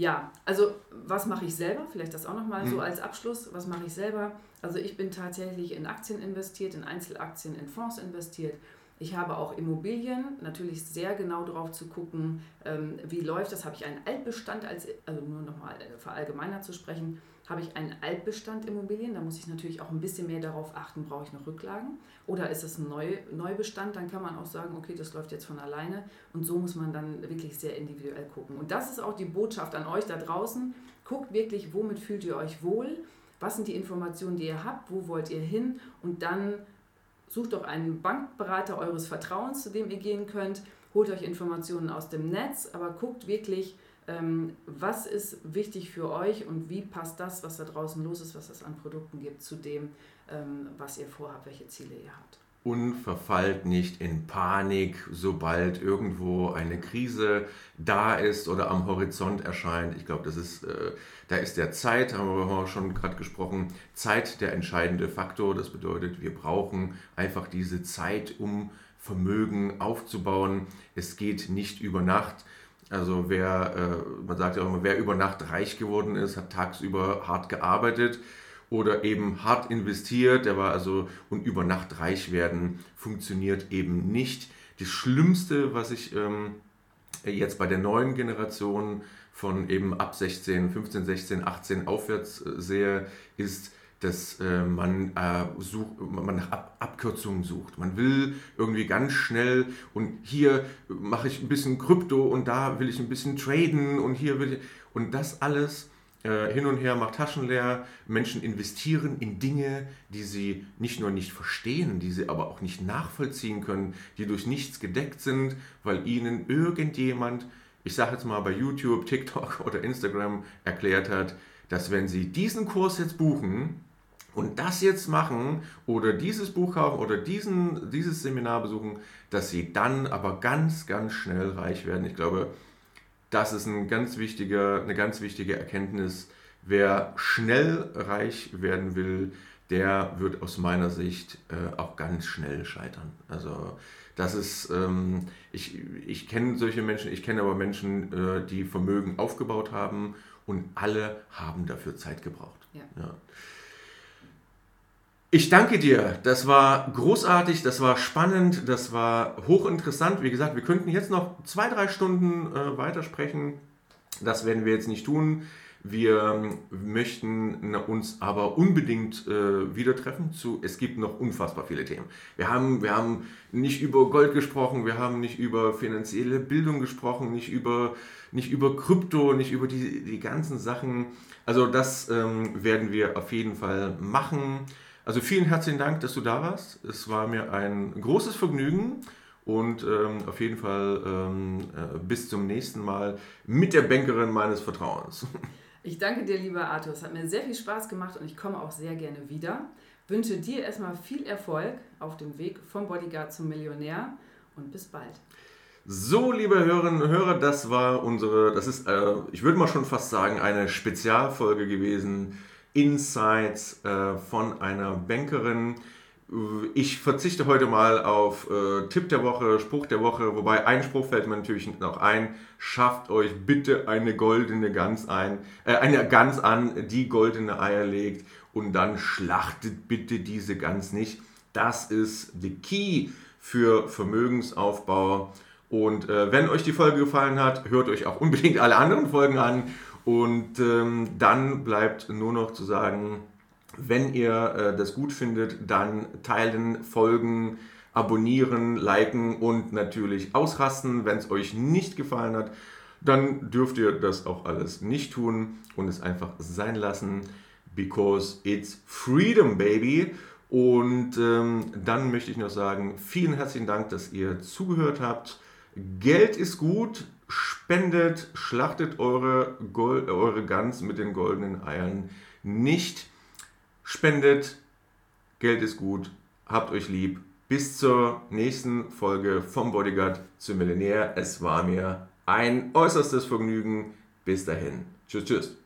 ja, also was mache ich selber? Vielleicht das auch nochmal so als Abschluss. Was mache ich selber? Also ich bin tatsächlich in Aktien investiert, in Einzelaktien, in Fonds investiert. Ich habe auch Immobilien, natürlich sehr genau darauf zu gucken, ähm, wie läuft das. Habe ich einen Altbestand, als, also nur nochmal äh, verallgemeiner zu sprechen, habe ich einen Altbestand Immobilien, da muss ich natürlich auch ein bisschen mehr darauf achten, brauche ich noch Rücklagen? Oder ist es ein Neu, Neubestand, dann kann man auch sagen, okay, das läuft jetzt von alleine. Und so muss man dann wirklich sehr individuell gucken. Und das ist auch die Botschaft an euch da draußen, guckt wirklich, womit fühlt ihr euch wohl, was sind die Informationen, die ihr habt, wo wollt ihr hin? Und dann sucht doch einen Bankberater eures Vertrauens, zu dem ihr gehen könnt, holt euch Informationen aus dem Netz, aber guckt wirklich, was ist wichtig für euch und wie passt das, was da draußen los ist, was es an Produkten gibt, zu dem, ähm, was ihr vorhabt, welche Ziele ihr habt. Und verfallt nicht in Panik, sobald irgendwo eine Krise da ist oder am Horizont erscheint. Ich glaube, das ist, äh, da ist der Zeit, haben wir auch schon gerade gesprochen, Zeit der entscheidende Faktor. Das bedeutet, wir brauchen einfach diese Zeit, um Vermögen aufzubauen. Es geht nicht über Nacht. Also wer, äh, man sagt ja auch immer, wer über Nacht reich geworden ist, hat tagsüber hart gearbeitet oder eben hart investiert, der war also und über Nacht reich werden funktioniert eben nicht. Das Schlimmste, was ich ähm, jetzt bei der neuen Generation von eben ab 16, 15, 16, 18 aufwärts äh, sehe, ist, dass äh, man, äh, sucht, man nach Ab Abkürzungen sucht. Man will irgendwie ganz schnell und hier mache ich ein bisschen Krypto und da will ich ein bisschen traden und hier will ich. Und das alles äh, hin und her macht Taschen leer. Menschen investieren in Dinge, die sie nicht nur nicht verstehen, die sie aber auch nicht nachvollziehen können, die durch nichts gedeckt sind, weil ihnen irgendjemand, ich sage jetzt mal bei YouTube, TikTok oder Instagram erklärt hat, dass wenn sie diesen Kurs jetzt buchen, und das jetzt machen oder dieses Buch kaufen oder diesen, dieses Seminar besuchen, dass sie dann aber ganz, ganz schnell reich werden. Ich glaube, das ist ein ganz wichtiger, eine ganz wichtige Erkenntnis. Wer schnell reich werden will, der wird aus meiner Sicht äh, auch ganz schnell scheitern. Also das ist, ähm, ich, ich kenne solche Menschen, ich kenne aber Menschen, äh, die Vermögen aufgebaut haben und alle haben dafür Zeit gebraucht. Ja. Ja. Ich danke dir. Das war großartig, das war spannend, das war hochinteressant. Wie gesagt, wir könnten jetzt noch zwei, drei Stunden äh, weitersprechen. Das werden wir jetzt nicht tun. Wir ähm, möchten uns aber unbedingt äh, wieder treffen. Zu, es gibt noch unfassbar viele Themen. Wir haben, wir haben nicht über Gold gesprochen, wir haben nicht über finanzielle Bildung gesprochen, nicht über, nicht über Krypto, nicht über die, die ganzen Sachen. Also das ähm, werden wir auf jeden Fall machen. Also vielen herzlichen Dank, dass du da warst. Es war mir ein großes Vergnügen und ähm, auf jeden Fall ähm, äh, bis zum nächsten Mal mit der Bankerin meines Vertrauens. Ich danke dir, lieber Arthur. Es hat mir sehr viel Spaß gemacht und ich komme auch sehr gerne wieder. Wünsche dir erstmal viel Erfolg auf dem Weg vom Bodyguard zum Millionär und bis bald. So, liebe Hörerinnen und Hörer, das war unsere, das ist, äh, ich würde mal schon fast sagen, eine Spezialfolge gewesen Insights äh, von einer Bankerin. Ich verzichte heute mal auf äh, Tipp der Woche, Spruch der Woche, wobei ein Spruch fällt mir natürlich noch ein. Schafft euch bitte eine goldene Gans ein, äh, eine Gans an, die goldene Eier legt und dann schlachtet bitte diese Gans nicht. Das ist the key für Vermögensaufbau. Und äh, wenn euch die Folge gefallen hat, hört euch auch unbedingt alle anderen Folgen an und ähm, dann bleibt nur noch zu sagen, wenn ihr äh, das gut findet, dann teilen, folgen, abonnieren, liken und natürlich ausrasten. Wenn es euch nicht gefallen hat, dann dürft ihr das auch alles nicht tun und es einfach sein lassen, because it's freedom, baby. Und ähm, dann möchte ich noch sagen, vielen herzlichen Dank, dass ihr zugehört habt. Geld ist gut, spendet, schlachtet eure, Gold, eure Gans mit den goldenen Eiern nicht. Spendet, Geld ist gut, habt euch lieb. Bis zur nächsten Folge vom Bodyguard zum Millionär. Es war mir ein äußerstes Vergnügen. Bis dahin. Tschüss, tschüss.